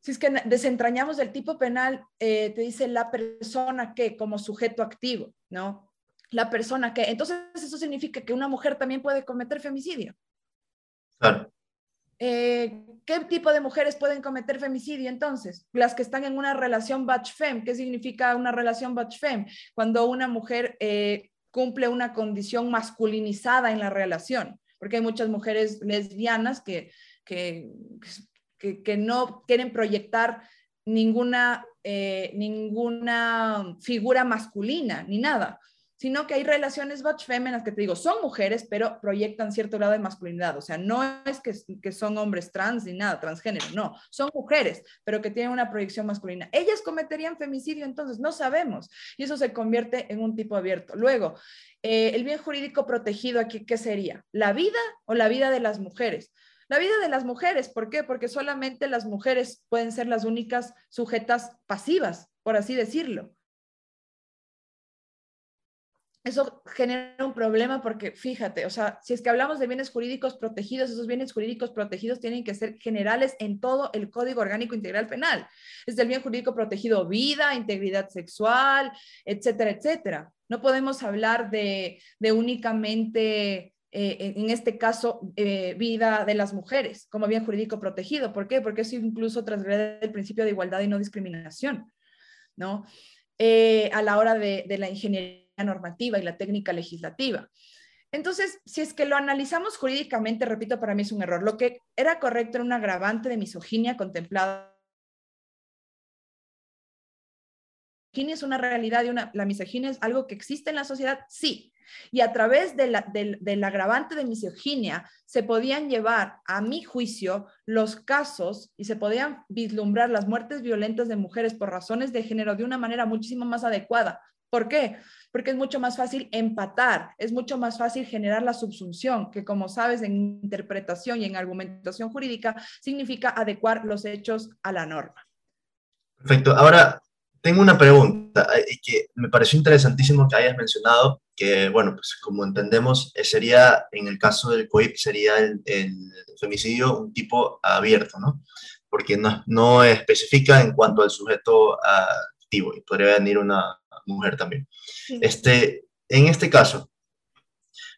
si es que desentrañamos el tipo penal, eh, te dice la persona que como sujeto activo, ¿no? la persona que, entonces eso significa que una mujer también puede cometer femicidio. Claro. Eh, ¿Qué tipo de mujeres pueden cometer femicidio entonces? Las que están en una relación batch-fem. ¿Qué significa una relación batch-fem? Cuando una mujer eh, cumple una condición masculinizada en la relación, porque hay muchas mujeres lesbianas que, que, que, no quieren proyectar ninguna, eh, ninguna figura masculina ni nada, sino que hay relaciones féminas que te digo, son mujeres, pero proyectan cierto grado de masculinidad. O sea, no es que, que, son hombres trans ni nada, transgénero, no, son mujeres, pero que tienen una proyección masculina. Ellas cometerían femicidio, entonces no sabemos, y eso se convierte en un tipo abierto. Luego, eh, el bien jurídico protegido aquí, ¿qué sería? ¿La vida o la vida de las mujeres? La vida de las mujeres, ¿por qué? Porque solamente las mujeres pueden ser las únicas sujetas pasivas, por así decirlo eso genera un problema porque fíjate, o sea, si es que hablamos de bienes jurídicos protegidos, esos bienes jurídicos protegidos tienen que ser generales en todo el Código Orgánico Integral Penal. Es el bien jurídico protegido vida, integridad sexual, etcétera, etcétera. No podemos hablar de, únicamente, eh, en este caso, eh, vida de las mujeres como bien jurídico protegido. ¿Por qué? Porque eso incluso transgrede el principio de igualdad y no discriminación, ¿no? Eh, a la hora de, de la ingeniería normativa y la técnica legislativa. Entonces, si es que lo analizamos jurídicamente, repito, para mí es un error. Lo que era correcto era un agravante de misoginia contemplada. ¿Es una realidad una, la misoginia es algo que existe en la sociedad? Sí. Y a través de la, del agravante de misoginia se podían llevar, a mi juicio, los casos y se podían vislumbrar las muertes violentas de mujeres por razones de género de una manera muchísimo más adecuada. ¿Por qué? Porque es mucho más fácil empatar, es mucho más fácil generar la subsunción, que como sabes en interpretación y en argumentación jurídica significa adecuar los hechos a la norma. Perfecto. Ahora, tengo una pregunta eh, que me pareció interesantísimo que hayas mencionado, que bueno, pues como entendemos, eh, sería, en el caso del COIP, sería el, femicidio un tipo abierto, ¿no? Porque no, no especifica en cuanto al sujeto activo y podría venir una mujer también. Este, en este caso,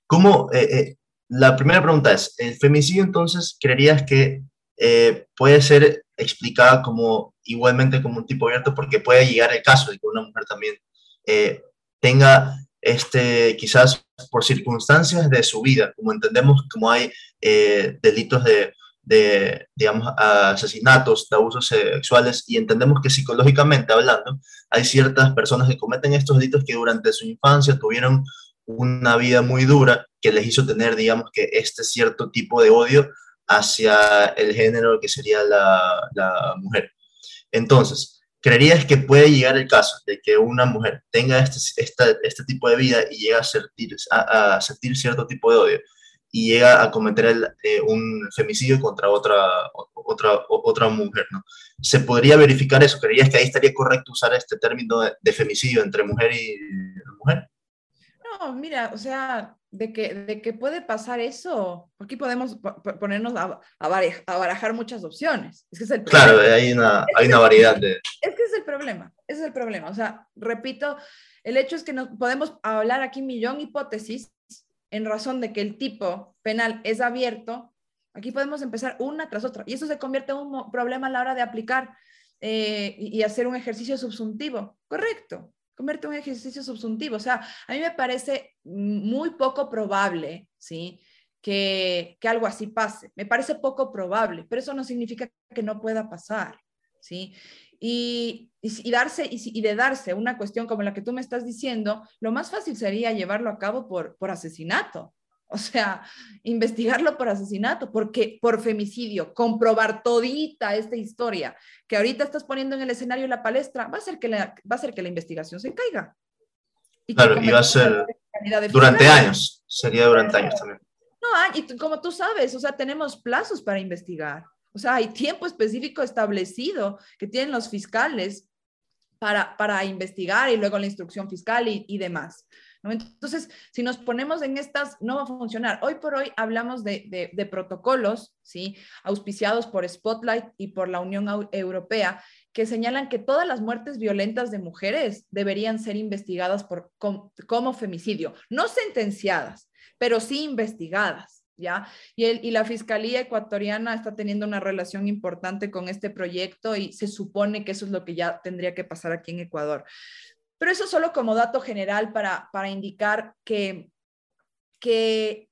¿cómo, eh, eh, la primera pregunta es, ¿el femicidio entonces creerías que eh, puede ser explicada como igualmente como un tipo abierto porque puede llegar el caso de que una mujer también tenga este, quizás por circunstancias de su vida, como entendemos, como hay delitos de de, digamos, asesinatos, de abusos sexuales, y entendemos que psicológicamente hablando, hay ciertas personas que cometen estos delitos que durante su infancia tuvieron una vida muy dura que les hizo tener, digamos, que este cierto tipo de odio hacia el género que sería la, la mujer. Entonces, ¿creerías que puede llegar el caso de que una mujer tenga este, este, este tipo de vida y llegue a sentir, a sentir cierto tipo de odio? Y llega a cometer eh, un femicidio contra otra, otra, otra mujer, ¿no? ¿Se podría verificar eso? ¿Creías que ahí estaría correcto usar este término de, femicidio entre mujer y mujer? No, mira, o sea, de que, de que puede pasar eso, aquí podemos ponernos a, a, barajar muchas opciones. Es que es el Claro, hay una, hay una variedad de... Es que es el problema, ese es el problema. O sea, repito, el hecho es que no, podemos hablar aquí millón hipótesis en razón de que el tipo penal es abierto, aquí podemos empezar una tras otra. Y eso se convierte en un problema a la hora de aplicar eh, y hacer un ejercicio subsuntivo. Correcto, convierte en un ejercicio subsuntivo. O sea, a mí me parece muy poco probable, ¿sí? Que, que algo así pase. Me parece poco probable, pero eso no significa que no pueda pasar, ¿sí? Y, y, darse, y, de darse una cuestión como la que tú me estás diciendo, lo más fácil sería llevarlo a cabo por, por asesinato. O sea, investigarlo por asesinato, porque por femicidio, comprobar todita esta historia que ahorita estás poniendo en el escenario de la palestra, va a ser que la, va a ser que la investigación se caiga. Y claro, y va a ser durante años, sería durante años también. No, y como tú sabes, o sea, tenemos plazos para investigar. O sea, hay tiempo específico establecido que tienen los fiscales para, para investigar y luego la instrucción fiscal y, demás. Entonces, si nos ponemos en estas, no va a funcionar. Hoy por hoy hablamos de, de, protocolos, ¿sí? Auspiciados por Spotlight y por la Unión Europea, que señalan que todas las muertes violentas de mujeres deberían ser investigadas por, como, femicidio, no sentenciadas, pero sí investigadas. ¿Ya? Y, el, y la Fiscalía ecuatoriana está teniendo una relación importante con este proyecto y se supone que eso es lo que ya tendría que pasar aquí en Ecuador. Pero eso solo como dato general para, para indicar que, que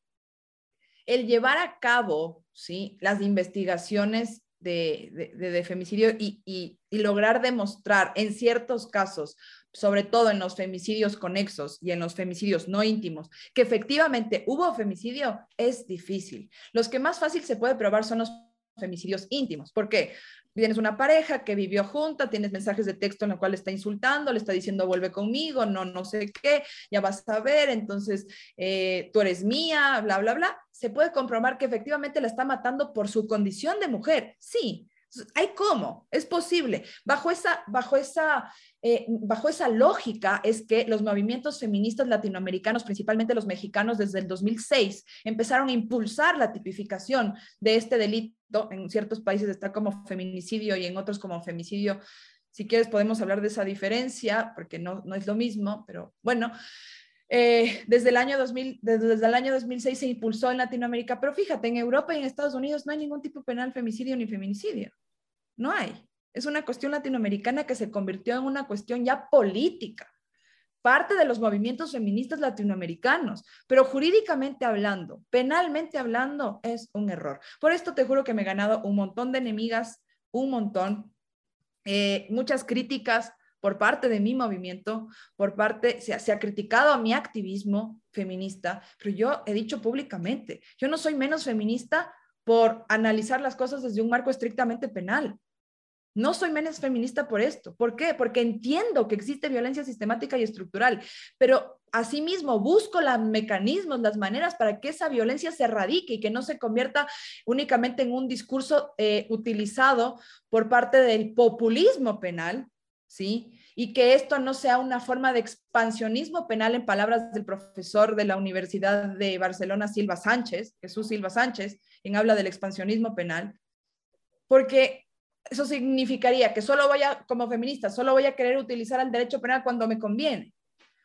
el llevar a cabo ¿sí? las investigaciones de, de, femicidio y, y, y, lograr demostrar en ciertos casos, sobre todo en los femicidios conexos y en los femicidios no íntimos, que efectivamente hubo femicidio, es difícil. Los que más fácil se puede probar son los femicidios íntimos. ¿Por qué? tienes una pareja que vivió junta, tienes mensajes de texto en los cual está insultando, le está diciendo vuelve conmigo, no, no sé qué, ya vas a ver, entonces eh, tú eres mía, bla, bla, bla. Se puede comprobar que efectivamente la está matando por su condición de mujer. Sí, hay cómo, es posible. Bajo esa, bajo esa, eh, bajo esa lógica es que los movimientos feministas latinoamericanos, principalmente los mexicanos, desde el 2006, empezaron a impulsar la tipificación de este delito. En ciertos países está como feminicidio y en otros como femicidio. Si quieres podemos hablar de esa diferencia, porque no, no es lo mismo, pero bueno. Eh, desde, el año 2000, desde, el año 2006 se impulsó en Latinoamérica, pero fíjate, en Europa y en Estados Unidos no hay ningún tipo penal femicidio ni feminicidio. No hay. Es una cuestión latinoamericana que se convirtió en una cuestión ya política, parte de los movimientos feministas latinoamericanos, pero jurídicamente hablando, penalmente hablando, es un error. Por esto te juro que me he ganado un montón de enemigas, un montón, eh, muchas críticas por parte de mi movimiento, por parte, se, se, ha criticado a mi activismo feminista, pero yo he dicho públicamente, yo no soy menos feminista por analizar las cosas desde un marco estrictamente penal. No soy menos feminista por esto. ¿Por qué? Porque entiendo que existe violencia sistemática y estructural, pero asimismo busco los mecanismos, las maneras para que esa violencia se erradique y que no se convierta únicamente en un discurso eh, utilizado por parte del populismo penal, ¿sí? Y que esto no sea una forma de expansionismo penal en palabras del profesor de la Universidad de Barcelona, Silva Sánchez, Jesús Silva Sánchez, quien habla del expansionismo penal, porque eso significaría que solo voy a, como feminista, solo voy a querer utilizar el derecho penal cuando me conviene,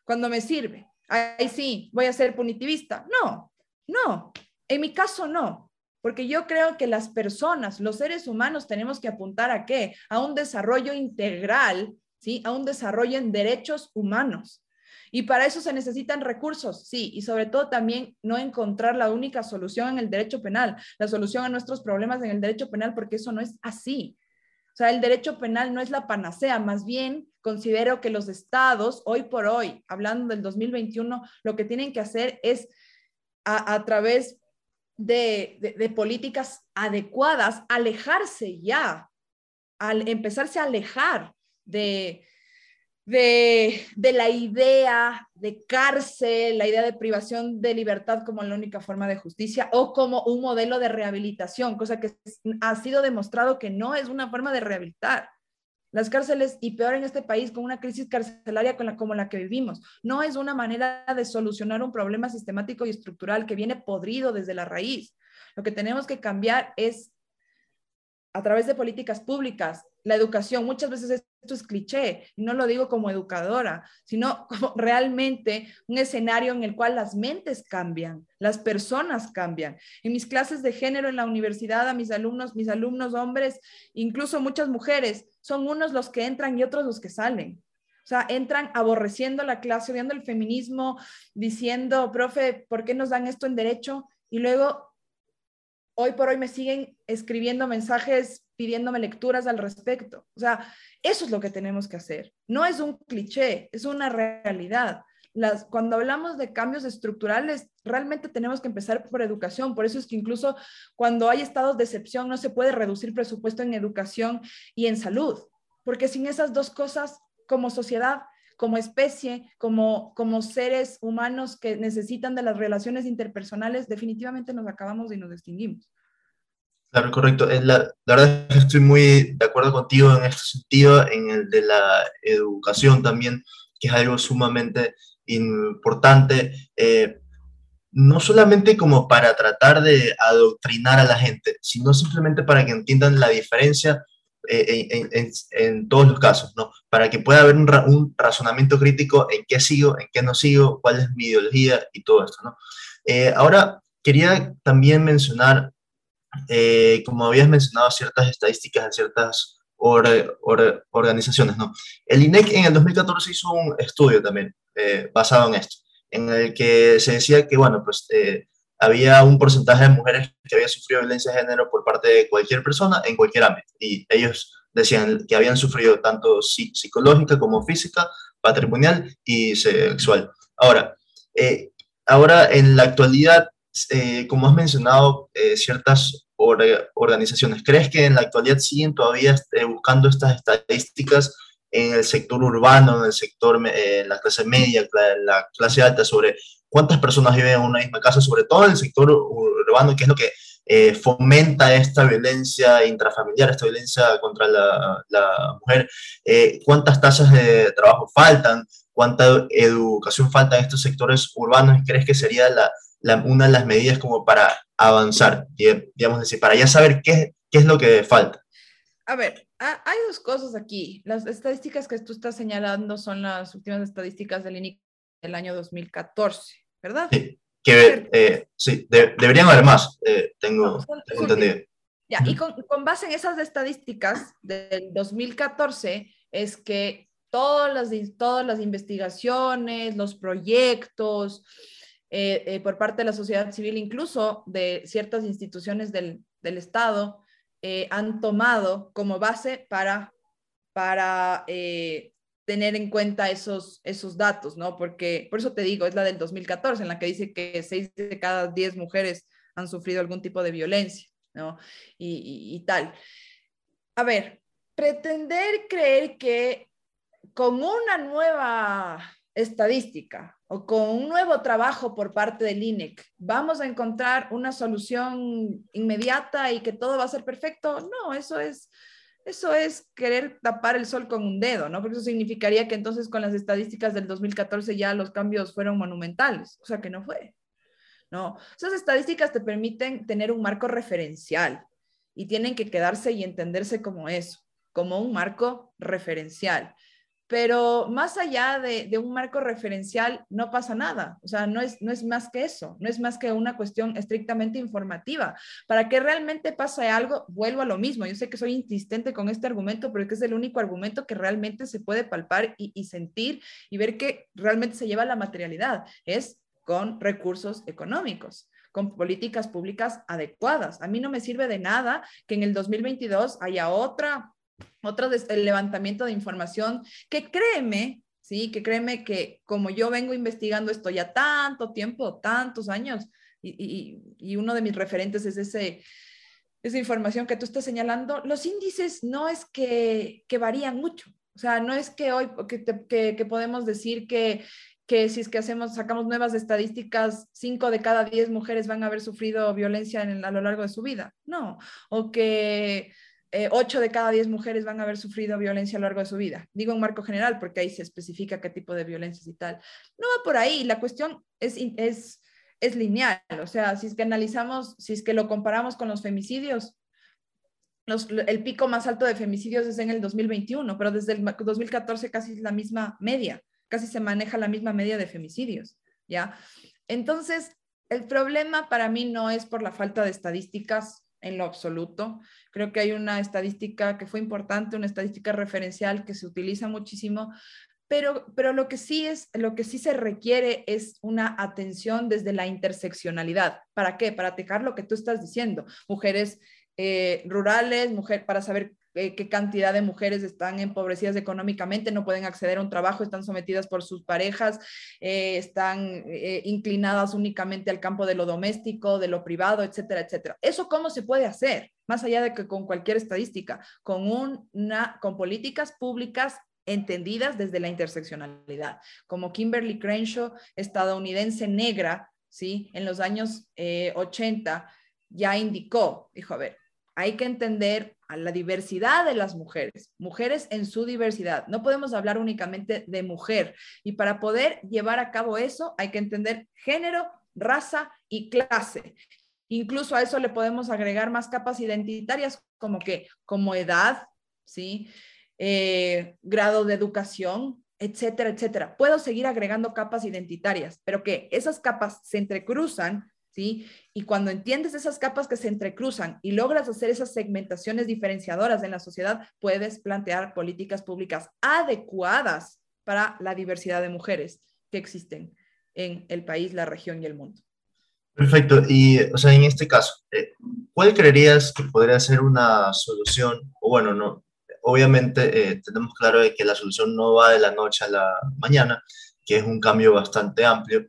cuando me sirve. Ahí sí, voy a ser punitivista. No, no, en mi caso no, porque yo creo que las personas, los seres humanos, tenemos que apuntar a qué? A un desarrollo integral, ¿sí? A un desarrollo en derechos humanos. Y para eso se necesitan recursos, sí, y sobre todo también no encontrar la única solución en el derecho penal, la solución a nuestros problemas en el derecho penal, porque eso no es así. Sea, el derecho penal no es la panacea, más bien considero que los estados, hoy por hoy, hablando del 2021, lo que tienen que hacer es a, través de, de, políticas adecuadas, alejarse ya, al empezarse a alejar de, de, la idea de cárcel, la idea de privación de libertad como la única forma de justicia o como un modelo de rehabilitación, cosa que ha sido demostrado que no es una forma de rehabilitar. Las cárceles, y peor en este país, con una crisis carcelaria como la que vivimos, no es una manera de solucionar un problema sistemático y estructural que viene podrido desde la raíz. Lo que tenemos que cambiar es a través de políticas públicas, la educación, muchas veces esto es cliché, no lo digo como educadora, sino como realmente un escenario en el cual las mentes cambian, las personas cambian. En mis clases de género en la universidad, a mis alumnos, mis alumnos hombres, incluso muchas mujeres, son unos los que entran y otros los que salen. O sea, entran aborreciendo la clase, odiando el feminismo, diciendo, profe, ¿por qué nos dan esto en derecho? Y luego hoy por hoy me siguen escribiendo mensajes pidiéndome lecturas al respecto. O sea, eso es lo que tenemos que hacer. No es un cliché, es una realidad. Las, cuando hablamos de cambios estructurales, realmente tenemos que empezar por educación. Por eso es que incluso cuando hay estados de excepción no se puede reducir presupuesto en educación y en salud, porque sin esas dos cosas, como sociedad, como especie, como, como seres humanos que necesitan de las relaciones interpersonales, definitivamente nos acabamos y nos extinguimos. Claro, correcto. La, la, verdad es que estoy muy de acuerdo contigo en este sentido, en el de la educación también, que es algo sumamente importante, eh, no solamente como para tratar de adoctrinar a la gente, sino simplemente para que entiendan la diferencia eh, en, todos los casos, ¿no? Para que pueda haber un, razonamiento crítico en qué sigo, en qué no sigo, cuál es mi ideología y todo esto, ¿no? Eh, ahora, quería también mencionar, eh, como habías mencionado, ciertas estadísticas de ciertas organizaciones, ¿no? El INEC en el 2014 hizo un estudio también basado en esto, en el que se decía que, bueno, pues había un porcentaje de mujeres que habían sufrido violencia de género por parte de cualquier persona en cualquier ámbito. Y ellos decían que habían sufrido tanto psicológica como física, patrimonial y sexual. Ahora, eh, ahora en la actualidad, eh, como has mencionado, eh, ciertas organizaciones, ¿crees que en la actualidad siguen todavía buscando estas estadísticas en el sector urbano, en el sector, la clase media, la clase alta, sobre cuántas personas viven en una misma casa, sobre todo en el sector urbano, que es lo que eh, fomenta esta violencia intrafamiliar, esta violencia contra la, mujer, eh, cuántas tasas de trabajo faltan, cuánta educación falta en estos sectores urbanos, ¿crees que sería la, una de las medidas como para avanzar, digamos decir, para ya saber qué, qué es lo que falta? A ver, hay dos cosas aquí. Las estadísticas que tú estás señalando son las últimas estadísticas del INIC del año 2014, ¿verdad? Sí, que eh, sí, deberían haber más, eh, tengo, entendido. Ya, y con, con, base en esas estadísticas del 2014 es que todas las, todas las investigaciones, los proyectos eh, por parte de la sociedad civil, incluso de ciertas instituciones del, del Estado, han tomado como base para, para tener en cuenta esos, esos datos, ¿no? Porque, por eso te digo, es la del 2014, en la que dice que 6 de cada 10 mujeres han sufrido algún tipo de violencia, ¿no? Y, y, tal. A ver, pretender creer que con una nueva estadística o con un nuevo trabajo por parte del INEC vamos a encontrar una solución inmediata y que todo va a ser perfecto, no, eso es eso es querer tapar el sol con un dedo, ¿no? Porque eso significaría que entonces con las estadísticas del 2014 ya los cambios fueron monumentales, o sea que no fue, ¿no? Esas estadísticas te permiten tener un marco referencial y tienen que quedarse y entenderse como eso, como un marco referencial pero más allá de, un marco referencial no pasa nada, o sea, no es, no es más que eso, no es más que una cuestión estrictamente informativa. Para que realmente pase algo, vuelvo a lo mismo, yo sé que soy insistente con este argumento, pero es que es el único argumento que realmente se puede palpar y, sentir y ver que realmente se lleva la materialidad, es con recursos económicos con políticas públicas adecuadas. A mí no me sirve de nada que en el 2022 haya otra otro el levantamiento de información que créeme, sí, que créeme que como yo vengo investigando esto ya tanto tiempo, tantos años, y, y, uno de mis referentes es ese, esa información que tú estás señalando, los índices no es que, que varían mucho. O sea, no es que hoy que, que, podemos decir que, que si es que hacemos, sacamos nuevas estadísticas, cinco de cada diez mujeres van a haber sufrido violencia en, a lo largo de su vida. No, o que eh, 8 de cada 10 mujeres van a haber sufrido violencia a lo largo de su vida. Digo en marco general porque ahí se especifica qué tipo de violencias y tal. No va por ahí, la cuestión es, es, es lineal, o sea, si es que analizamos, si es que lo comparamos con los femicidios, los, el pico más alto de femicidios es en el 2021, pero desde el 2014 casi es la misma media, casi se maneja la misma media de femicidios, ¿ya? Entonces, el problema para mí no es por la falta de estadísticas en lo absoluto. Creo que hay una estadística que fue importante, una estadística referencial que se utiliza muchísimo, pero, pero lo, que sí es, lo que sí se requiere es una atención desde la interseccionalidad. ¿Para qué? Para atacar lo que tú estás diciendo. Mujeres eh, rurales, mujer, para saber eh, qué cantidad de mujeres están empobrecidas económicamente, no pueden acceder a un trabajo, están sometidas por sus parejas, eh, están eh, inclinadas únicamente al campo de lo doméstico, de lo privado, etcétera, etcétera. ¿Eso cómo se puede hacer? Más allá de que con cualquier estadística, con, una, con políticas públicas entendidas desde la interseccionalidad, como Kimberly Crenshaw, estadounidense negra, ¿sí? En los años 80 ya indicó, dijo, a ver, hay que entender a la diversidad de las mujeres, mujeres en su diversidad. No podemos hablar únicamente de mujer. Y para poder llevar a cabo eso, hay que entender género, raza y clase. Incluso a eso le podemos agregar más capas identitarias como que, como edad, ¿sí? Eh, grado de educación, etcétera, etcétera. Puedo seguir agregando capas identitarias, pero que esas capas se entrecruzan, ¿sí? Y cuando entiendes esas capas que se entrecruzan y logras hacer esas segmentaciones diferenciadoras en la sociedad, puedes plantear políticas públicas adecuadas para la diversidad de mujeres que existen en el país, la región y el mundo. Perfecto. Y, o sea, en este caso, eh, ¿cuál creerías que podría ser una solución? O bueno, no, obviamente eh, tenemos claro de que la solución no va de la noche a la mañana, que es un cambio bastante amplio,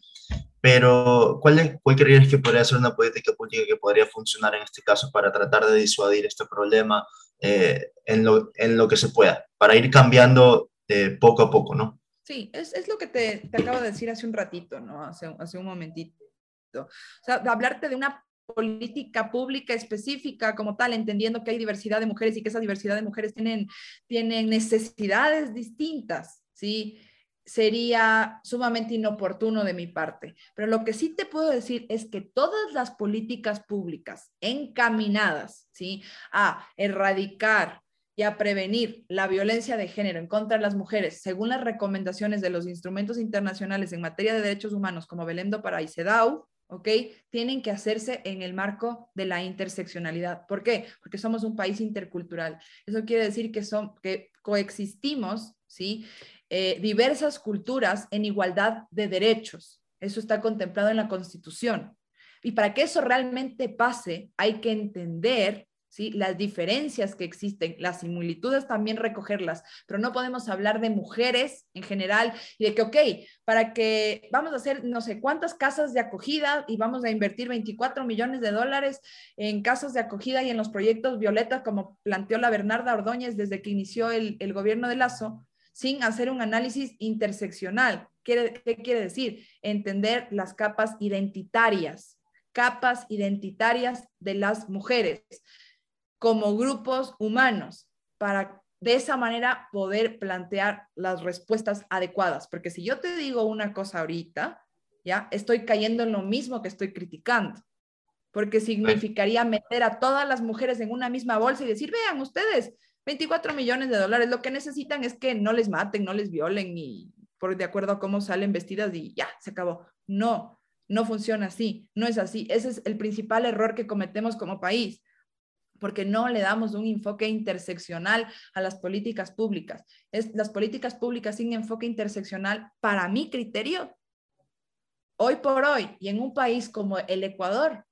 pero ¿cuál, cuál creerías que podría ser una política pública que podría funcionar en este caso para tratar de disuadir este problema eh, en, lo, en, lo, que se pueda, para ir cambiando poco a poco, ¿no? Sí, es, es lo que te, te, acabo de decir hace un ratito, ¿no? Hace, hace un momentito. O sea, hablarte de una política pública específica como tal, entendiendo que hay diversidad de mujeres y que esa diversidad de mujeres tienen, tienen necesidades distintas, ¿sí? Sería sumamente inoportuno de mi parte. Pero lo que sí te puedo decir es que todas las políticas públicas encaminadas, ¿sí? A erradicar y a prevenir la violencia de género en contra de las mujeres, según las recomendaciones de los instrumentos internacionales en materia de derechos humanos como Belém do Pará y CEDAW, ¿ok? Tienen que hacerse en el marco de la interseccionalidad. ¿Por qué? Porque somos un país intercultural. Eso quiere decir que, son, que coexistimos, ¿sí? Eh, diversas culturas en igualdad de derechos. Eso está contemplado en la Constitución. Y para que eso realmente pase, hay que entender ¿sí? Las diferencias que existen, las similitudes también recogerlas, pero no podemos hablar de mujeres en general y de que, ok, para que vamos a hacer no sé cuántas casas de acogida y vamos a invertir 24 millones de dólares en casas de acogida y en los proyectos Violeta, como planteó la Bernarda Ordóñez desde que inició el, el gobierno de Lazo, sin hacer un análisis interseccional. ¿Qué quiere decir? Entender las capas identitarias, capas identitarias de las mujeres como grupos humanos para de esa manera poder plantear las respuestas adecuadas. Porque si yo te digo una cosa ahorita, ya estoy cayendo en lo mismo que estoy criticando. Porque significaría meter a todas las mujeres en una misma bolsa y decir, vean ustedes, 24 millones de dólares, lo que necesitan es que no les maten, no les violen y por de acuerdo a cómo salen vestidas y ya, se acabó. No, no funciona así, no es así. Ese es el principal error que cometemos como país porque no le damos un enfoque interseccional a las políticas públicas. Es, las políticas públicas sin enfoque interseccional, para mi criterio, hoy por hoy y en un país como el Ecuador,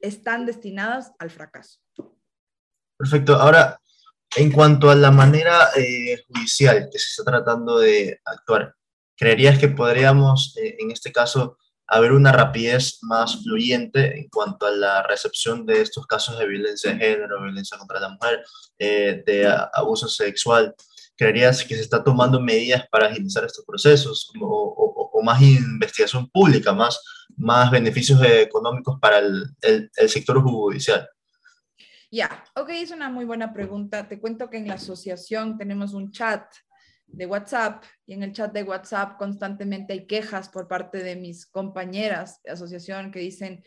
están destinadas al fracaso. Perfecto. Ahora, en cuanto a la manera eh, judicial que se está tratando de actuar, ¿creerías que podríamos, eh, en este caso, haber una rapidez más fluyente en cuanto a la recepción de estos casos de violencia de género, violencia contra la mujer, eh, de abuso sexual. ¿Creerías que se está tomando medidas para agilizar estos procesos o, más investigación pública, más, más beneficios económicos para el, el, el sector judicial? Ya, ok, es una muy buena pregunta. Te cuento que en la asociación tenemos un chat de WhatsApp y en el chat de WhatsApp constantemente hay quejas por parte de mis compañeras de asociación que dicen,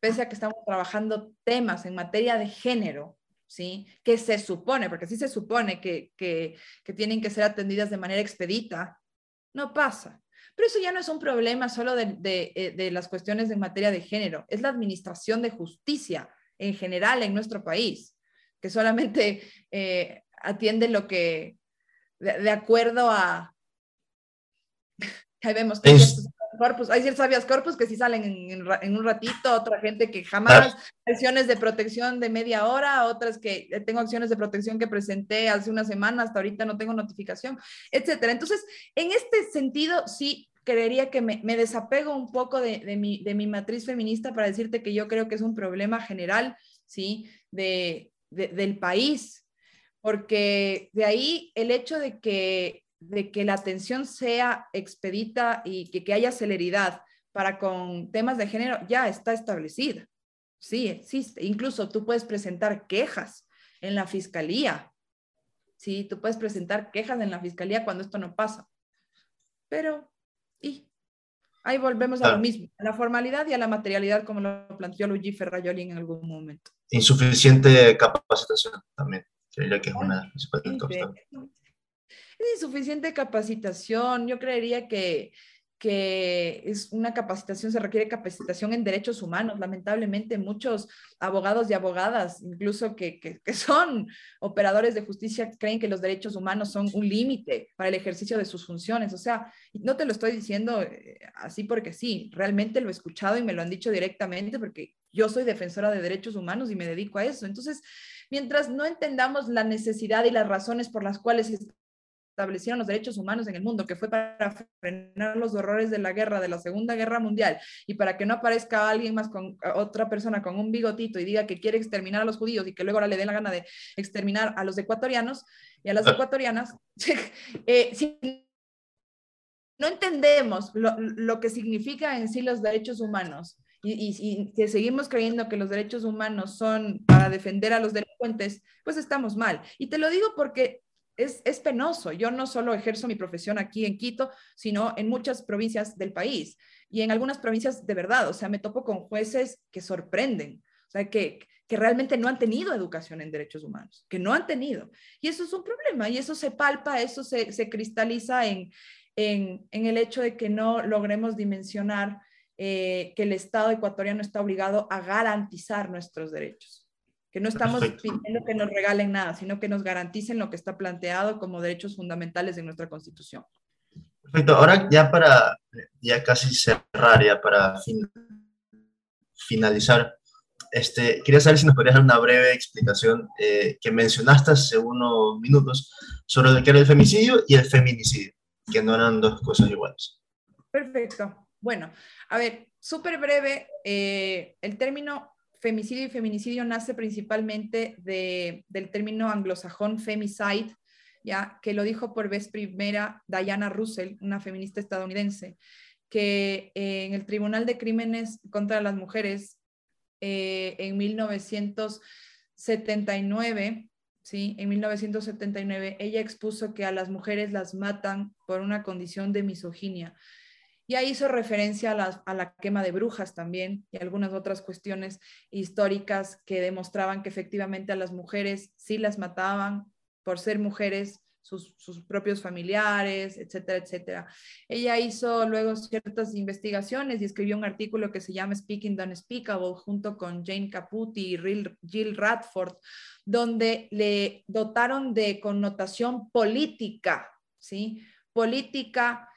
pese a que estamos trabajando temas en materia de género, ¿sí? Que se supone, porque sí se supone que, que, que tienen que ser atendidas de manera expedita, no pasa. Pero eso ya no es un problema solo de, de, eh, de, las cuestiones en materia de género, es la administración de justicia en general en nuestro país, que solamente eh, atiende lo que, de, acuerdo a... Ahí vemos que hay ciertos corpus, hay ciertos habeas corpus que sí salen en, un ratito, otra gente que jamás, acciones de protección de media hora, otras que eh, tengo acciones de protección que presenté hace una semana, hasta ahorita no tengo notificación, etcétera. Entonces, en este sentido, sí creería que me, me desapego un poco de, de, mi, de mi matriz feminista para decirte que yo creo que es un problema general, ¿sí? De, del país, porque de ahí el hecho de que, de que la atención sea expedita y que, que haya celeridad para con temas de género ya está establecida. Sí, existe. Incluso tú puedes presentar quejas en la fiscalía. Sí, tú puedes presentar quejas en la fiscalía cuando esto no pasa. Pero, y ahí volvemos a lo mismo, a la formalidad y a la materialidad, como lo planteó Luigi Ferraioli en algún momento. Insuficiente capacitación también, creería que es una Es insuficiente capacitación. Yo creería que que es una capacitación, se requiere capacitación en derechos humanos. Lamentablemente, muchos abogados y abogadas, incluso que, que, son operadores de justicia, creen que los derechos humanos son un límite para el ejercicio de sus funciones. O sea, no te lo estoy diciendo eh, así porque sí, realmente lo he escuchado y me lo han dicho directamente porque yo soy defensora de derechos humanos y me dedico a eso. Entonces, mientras no entendamos la necesidad y las razones por las cuales establecieron los derechos humanos en el mundo, que fue para frenar los horrores de la guerra, de la Segunda Guerra Mundial, y para que no aparezca alguien más con otra persona con un bigotito y diga que quiere exterminar a los judíos y que luego ahora le dé la gana de exterminar a los ecuatorianos y a las ecuatorianas, eh, si no entendemos lo, que significa en sí los derechos humanos y, y, que seguimos creyendo que los derechos humanos son para defender a los delincuentes, pues estamos mal. Y te lo digo porque es, penoso. Yo no solo ejerzo mi profesión aquí en Quito, sino en muchas provincias del país y en algunas provincias de verdad. O sea, me topo con jueces que sorprenden, o sea, que, que realmente no han tenido educación en derechos humanos, que no han tenido. Y eso es un problema y eso se palpa, eso se, cristaliza en, en, el hecho de que no logremos dimensionar eh, que el Estado ecuatoriano está obligado a garantizar nuestros derechos que no estamos pidiendo que nos regalen nada, sino que nos garanticen lo que está planteado como derechos fundamentales de nuestra Constitución. Perfecto. Ahora ya para, ya casi cerrar, ya para finalizar, este, quería saber si nos podrías dar una breve explicación eh, que mencionaste hace unos minutos sobre lo que era el femicidio y el feminicidio, que no eran dos cosas iguales. Perfecto. Bueno, a ver, súper breve, eh, el término femicidio y feminicidio nace principalmente del término anglosajón femicide, ya que lo dijo por vez primera Diana Russell, una feminista estadounidense, que en el Tribunal de Crímenes contra las Mujeres eh, en 1979, ¿sí? En 1979 ella expuso que a las mujeres las matan por una condición de misoginia y ahí hizo referencia a la, quema de brujas también y algunas otras cuestiones históricas que demostraban que efectivamente a las mujeres sí las mataban por ser mujeres, sus, propios familiares, etcétera, etcétera. Ella hizo luego ciertas investigaciones y escribió un artículo que se llama Speaking the Unspeakable junto con Jane Caputi y Jill Radford, donde le dotaron de connotación política, ¿sí? Política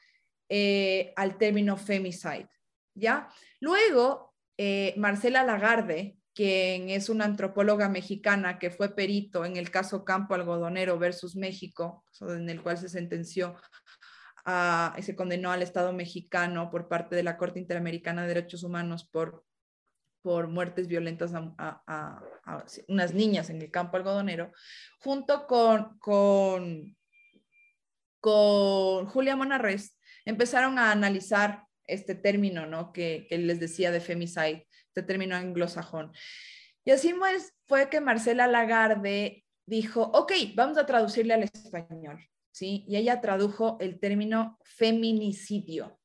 eh, al término femicide. ¿ya? Luego, eh, Marcela Lagarde, quien es una antropóloga mexicana que fue perito en el caso Campo Algodonero versus México, en el cual se sentenció y se condenó al Estado mexicano por parte de la Corte Interamericana de Derechos Humanos por, por muertes violentas a, unas niñas en el campo algodonero, junto con, con, con Julia Monarres, empezaron a analizar este término, ¿no? Que, les decía de femicide, este término anglosajón. Y así pues, fue que Marcela Lagarde dijo, ok, vamos a traducirle al español, ¿sí? Y ella tradujo el término feminicidio,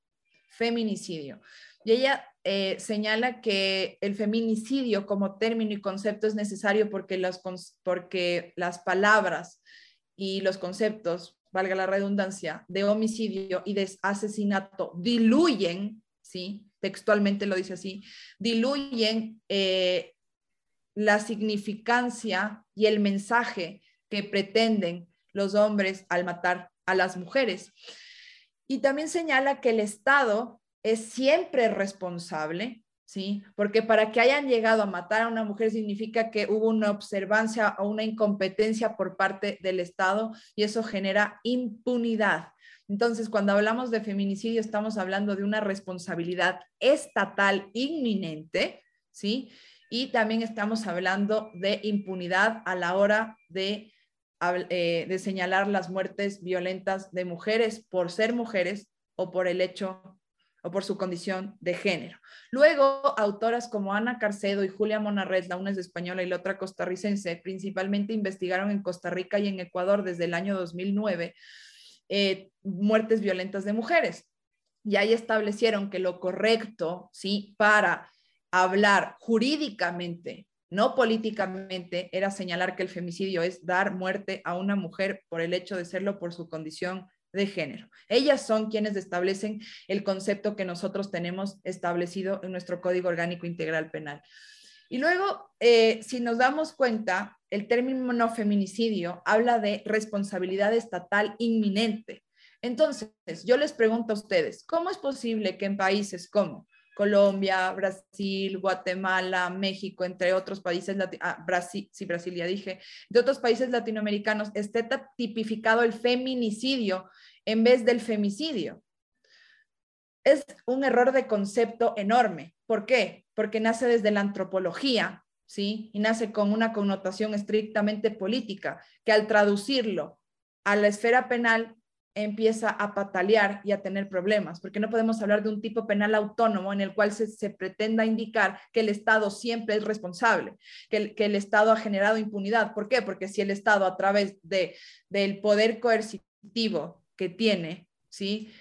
feminicidio. Y ella eh, señala que el feminicidio como término y concepto es necesario porque las, porque las palabras y los conceptos valga la redundancia, de homicidio y de asesinato diluyen, ¿sí? textualmente lo dice así, diluyen eh, la significancia y el mensaje que pretenden los hombres al matar a las mujeres. Y también señala que el Estado es siempre responsable ¿sí? Porque para que hayan llegado a matar a una mujer significa que hubo una observancia o una incompetencia por parte del Estado y eso genera impunidad. Entonces, cuando hablamos de feminicidio, estamos hablando de una responsabilidad estatal inminente, ¿sí? Y también estamos hablando de impunidad a la hora de, eh, de señalar las muertes violentas de mujeres por ser mujeres o por el hecho o por su condición de género. Luego, autoras como Ana Carcedo y Julia Monarret, la una es española y la otra costarricense, principalmente investigaron en Costa Rica y en Ecuador desde el año 2009 eh, muertes violentas de mujeres. Y ahí establecieron que lo correcto, ¿sí? Para hablar jurídicamente, no políticamente, era señalar que el femicidio es dar muerte a una mujer por el hecho de serlo por su condición de género. Ellas son quienes establecen el concepto que nosotros tenemos establecido en nuestro Código Orgánico Integral Penal. Y luego, eh, si nos damos cuenta, el término feminicidio habla de responsabilidad estatal inminente. Entonces, yo les pregunto a ustedes, ¿cómo es posible que en países como Colombia, Brasil, Guatemala, México, entre otros países, ah, Brasil, sí, Brasil ya dije, de otros países latinoamericanos, esté tipificado el feminicidio en vez del femicidio. Es un error de concepto enorme. ¿Por qué? Porque nace desde la antropología, ¿sí? Y nace con una connotación estrictamente política, que al traducirlo a la esfera penal empieza a patalear y a tener problemas, porque no podemos hablar de un tipo penal autónomo en el cual se, pretenda indicar que el Estado siempre es responsable, que el, que el, Estado ha generado impunidad. ¿Por qué? Porque si el Estado a través de, del poder coercitivo que tiene, ¿sí?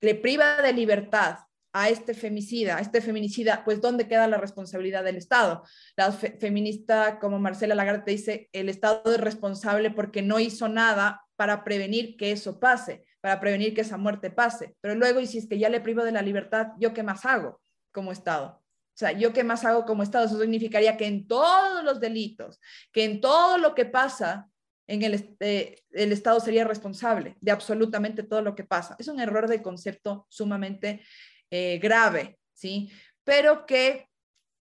le priva de libertad a este femicida, a este feminicida, pues ¿dónde queda la responsabilidad del Estado? La feminista como Marcela Lagarde dice, el Estado es responsable porque no hizo nada para prevenir que eso pase, para prevenir que esa muerte pase. Pero luego, y si es que ya le privo de la libertad, ¿yo qué más hago como Estado? O sea, ¿yo qué más hago como Estado? Eso significaría que en todos los delitos, que en todo lo que pasa, en el, eh, el Estado sería responsable de absolutamente todo lo que pasa. Es un error de concepto sumamente eh, grave, ¿sí? Pero que,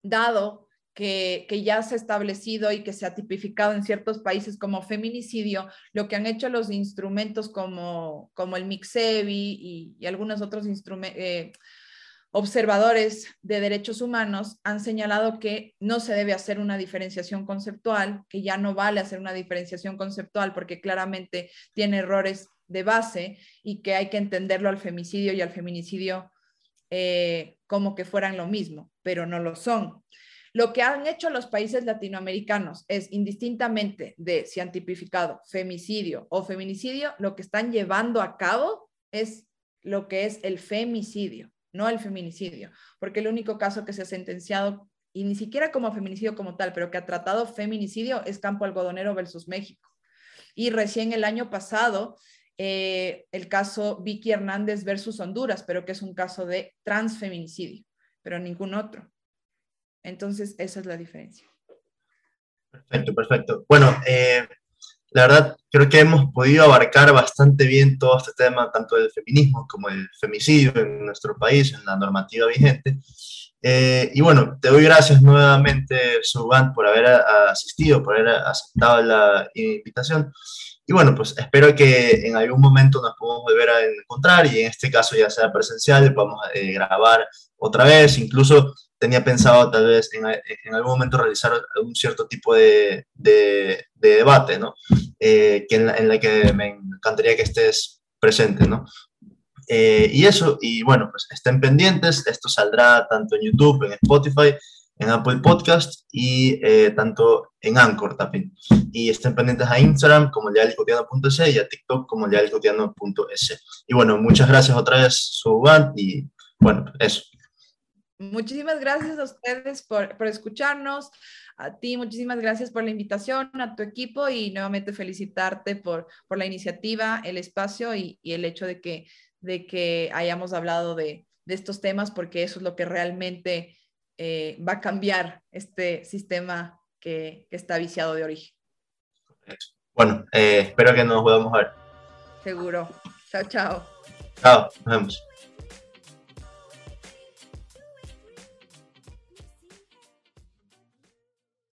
dado que, ya se ha establecido y que se ha tipificado en ciertos países como feminicidio, lo que han hecho los instrumentos como, como el MIXEVI y, algunos otros eh, observadores de derechos humanos han señalado que no se debe hacer una diferenciación conceptual, que ya no vale hacer una diferenciación conceptual porque claramente tiene errores de base y que hay que entenderlo al femicidio y al feminicidio eh, como que fueran lo mismo, pero no lo son. Lo que han hecho los países latinoamericanos es, indistintamente de si han tipificado femicidio o feminicidio, lo que están llevando a cabo es lo que es el femicidio, no el feminicidio, porque el único caso que se ha sentenciado, y ni siquiera como feminicidio como tal, pero que ha tratado feminicidio es Campo Algodonero versus México. Y recién el año pasado, eh, el caso Vicky Hernández versus Honduras, pero que es un caso de transfeminicidio, pero ningún otro. Entonces, esa es la diferencia. Perfecto, perfecto. Bueno, eh, la verdad, creo que hemos podido abarcar bastante bien todo este tema, tanto del feminismo como el femicidio en nuestro país, en la normativa vigente. Eh, y bueno, te doy gracias nuevamente, Suban, por haber asistido, por haber aceptado la invitación. Y bueno, pues espero que en algún momento nos podamos volver a encontrar y en este caso ya sea presencial, podamos eh, grabar otra vez, incluso tenía pensado tal vez en, en algún momento realizar un cierto tipo de, de, debate, ¿no? Eh, que en, la, que me encantaría que estés presente, ¿no? Eh, y eso, y bueno, pues estén pendientes, esto saldrá tanto en YouTube, en Spotify, en Apple Podcast y eh, tanto en Anchor también. Y estén pendientes a Instagram como lealcotiano.es y a TikTok como lealcotiano.es. Y bueno, muchas gracias otra vez, Suban, y bueno, eso. Muchísimas gracias a ustedes por, escucharnos, a ti muchísimas gracias por la invitación, a tu equipo y nuevamente felicitarte por, la iniciativa, el espacio y, el hecho de que, de que hayamos hablado de, estos temas porque eso es lo que realmente eh, va a cambiar este sistema que, está viciado de origen. Bueno, eh, espero que nos podamos ver. Seguro. Chao, chao. Chao, nos vemos.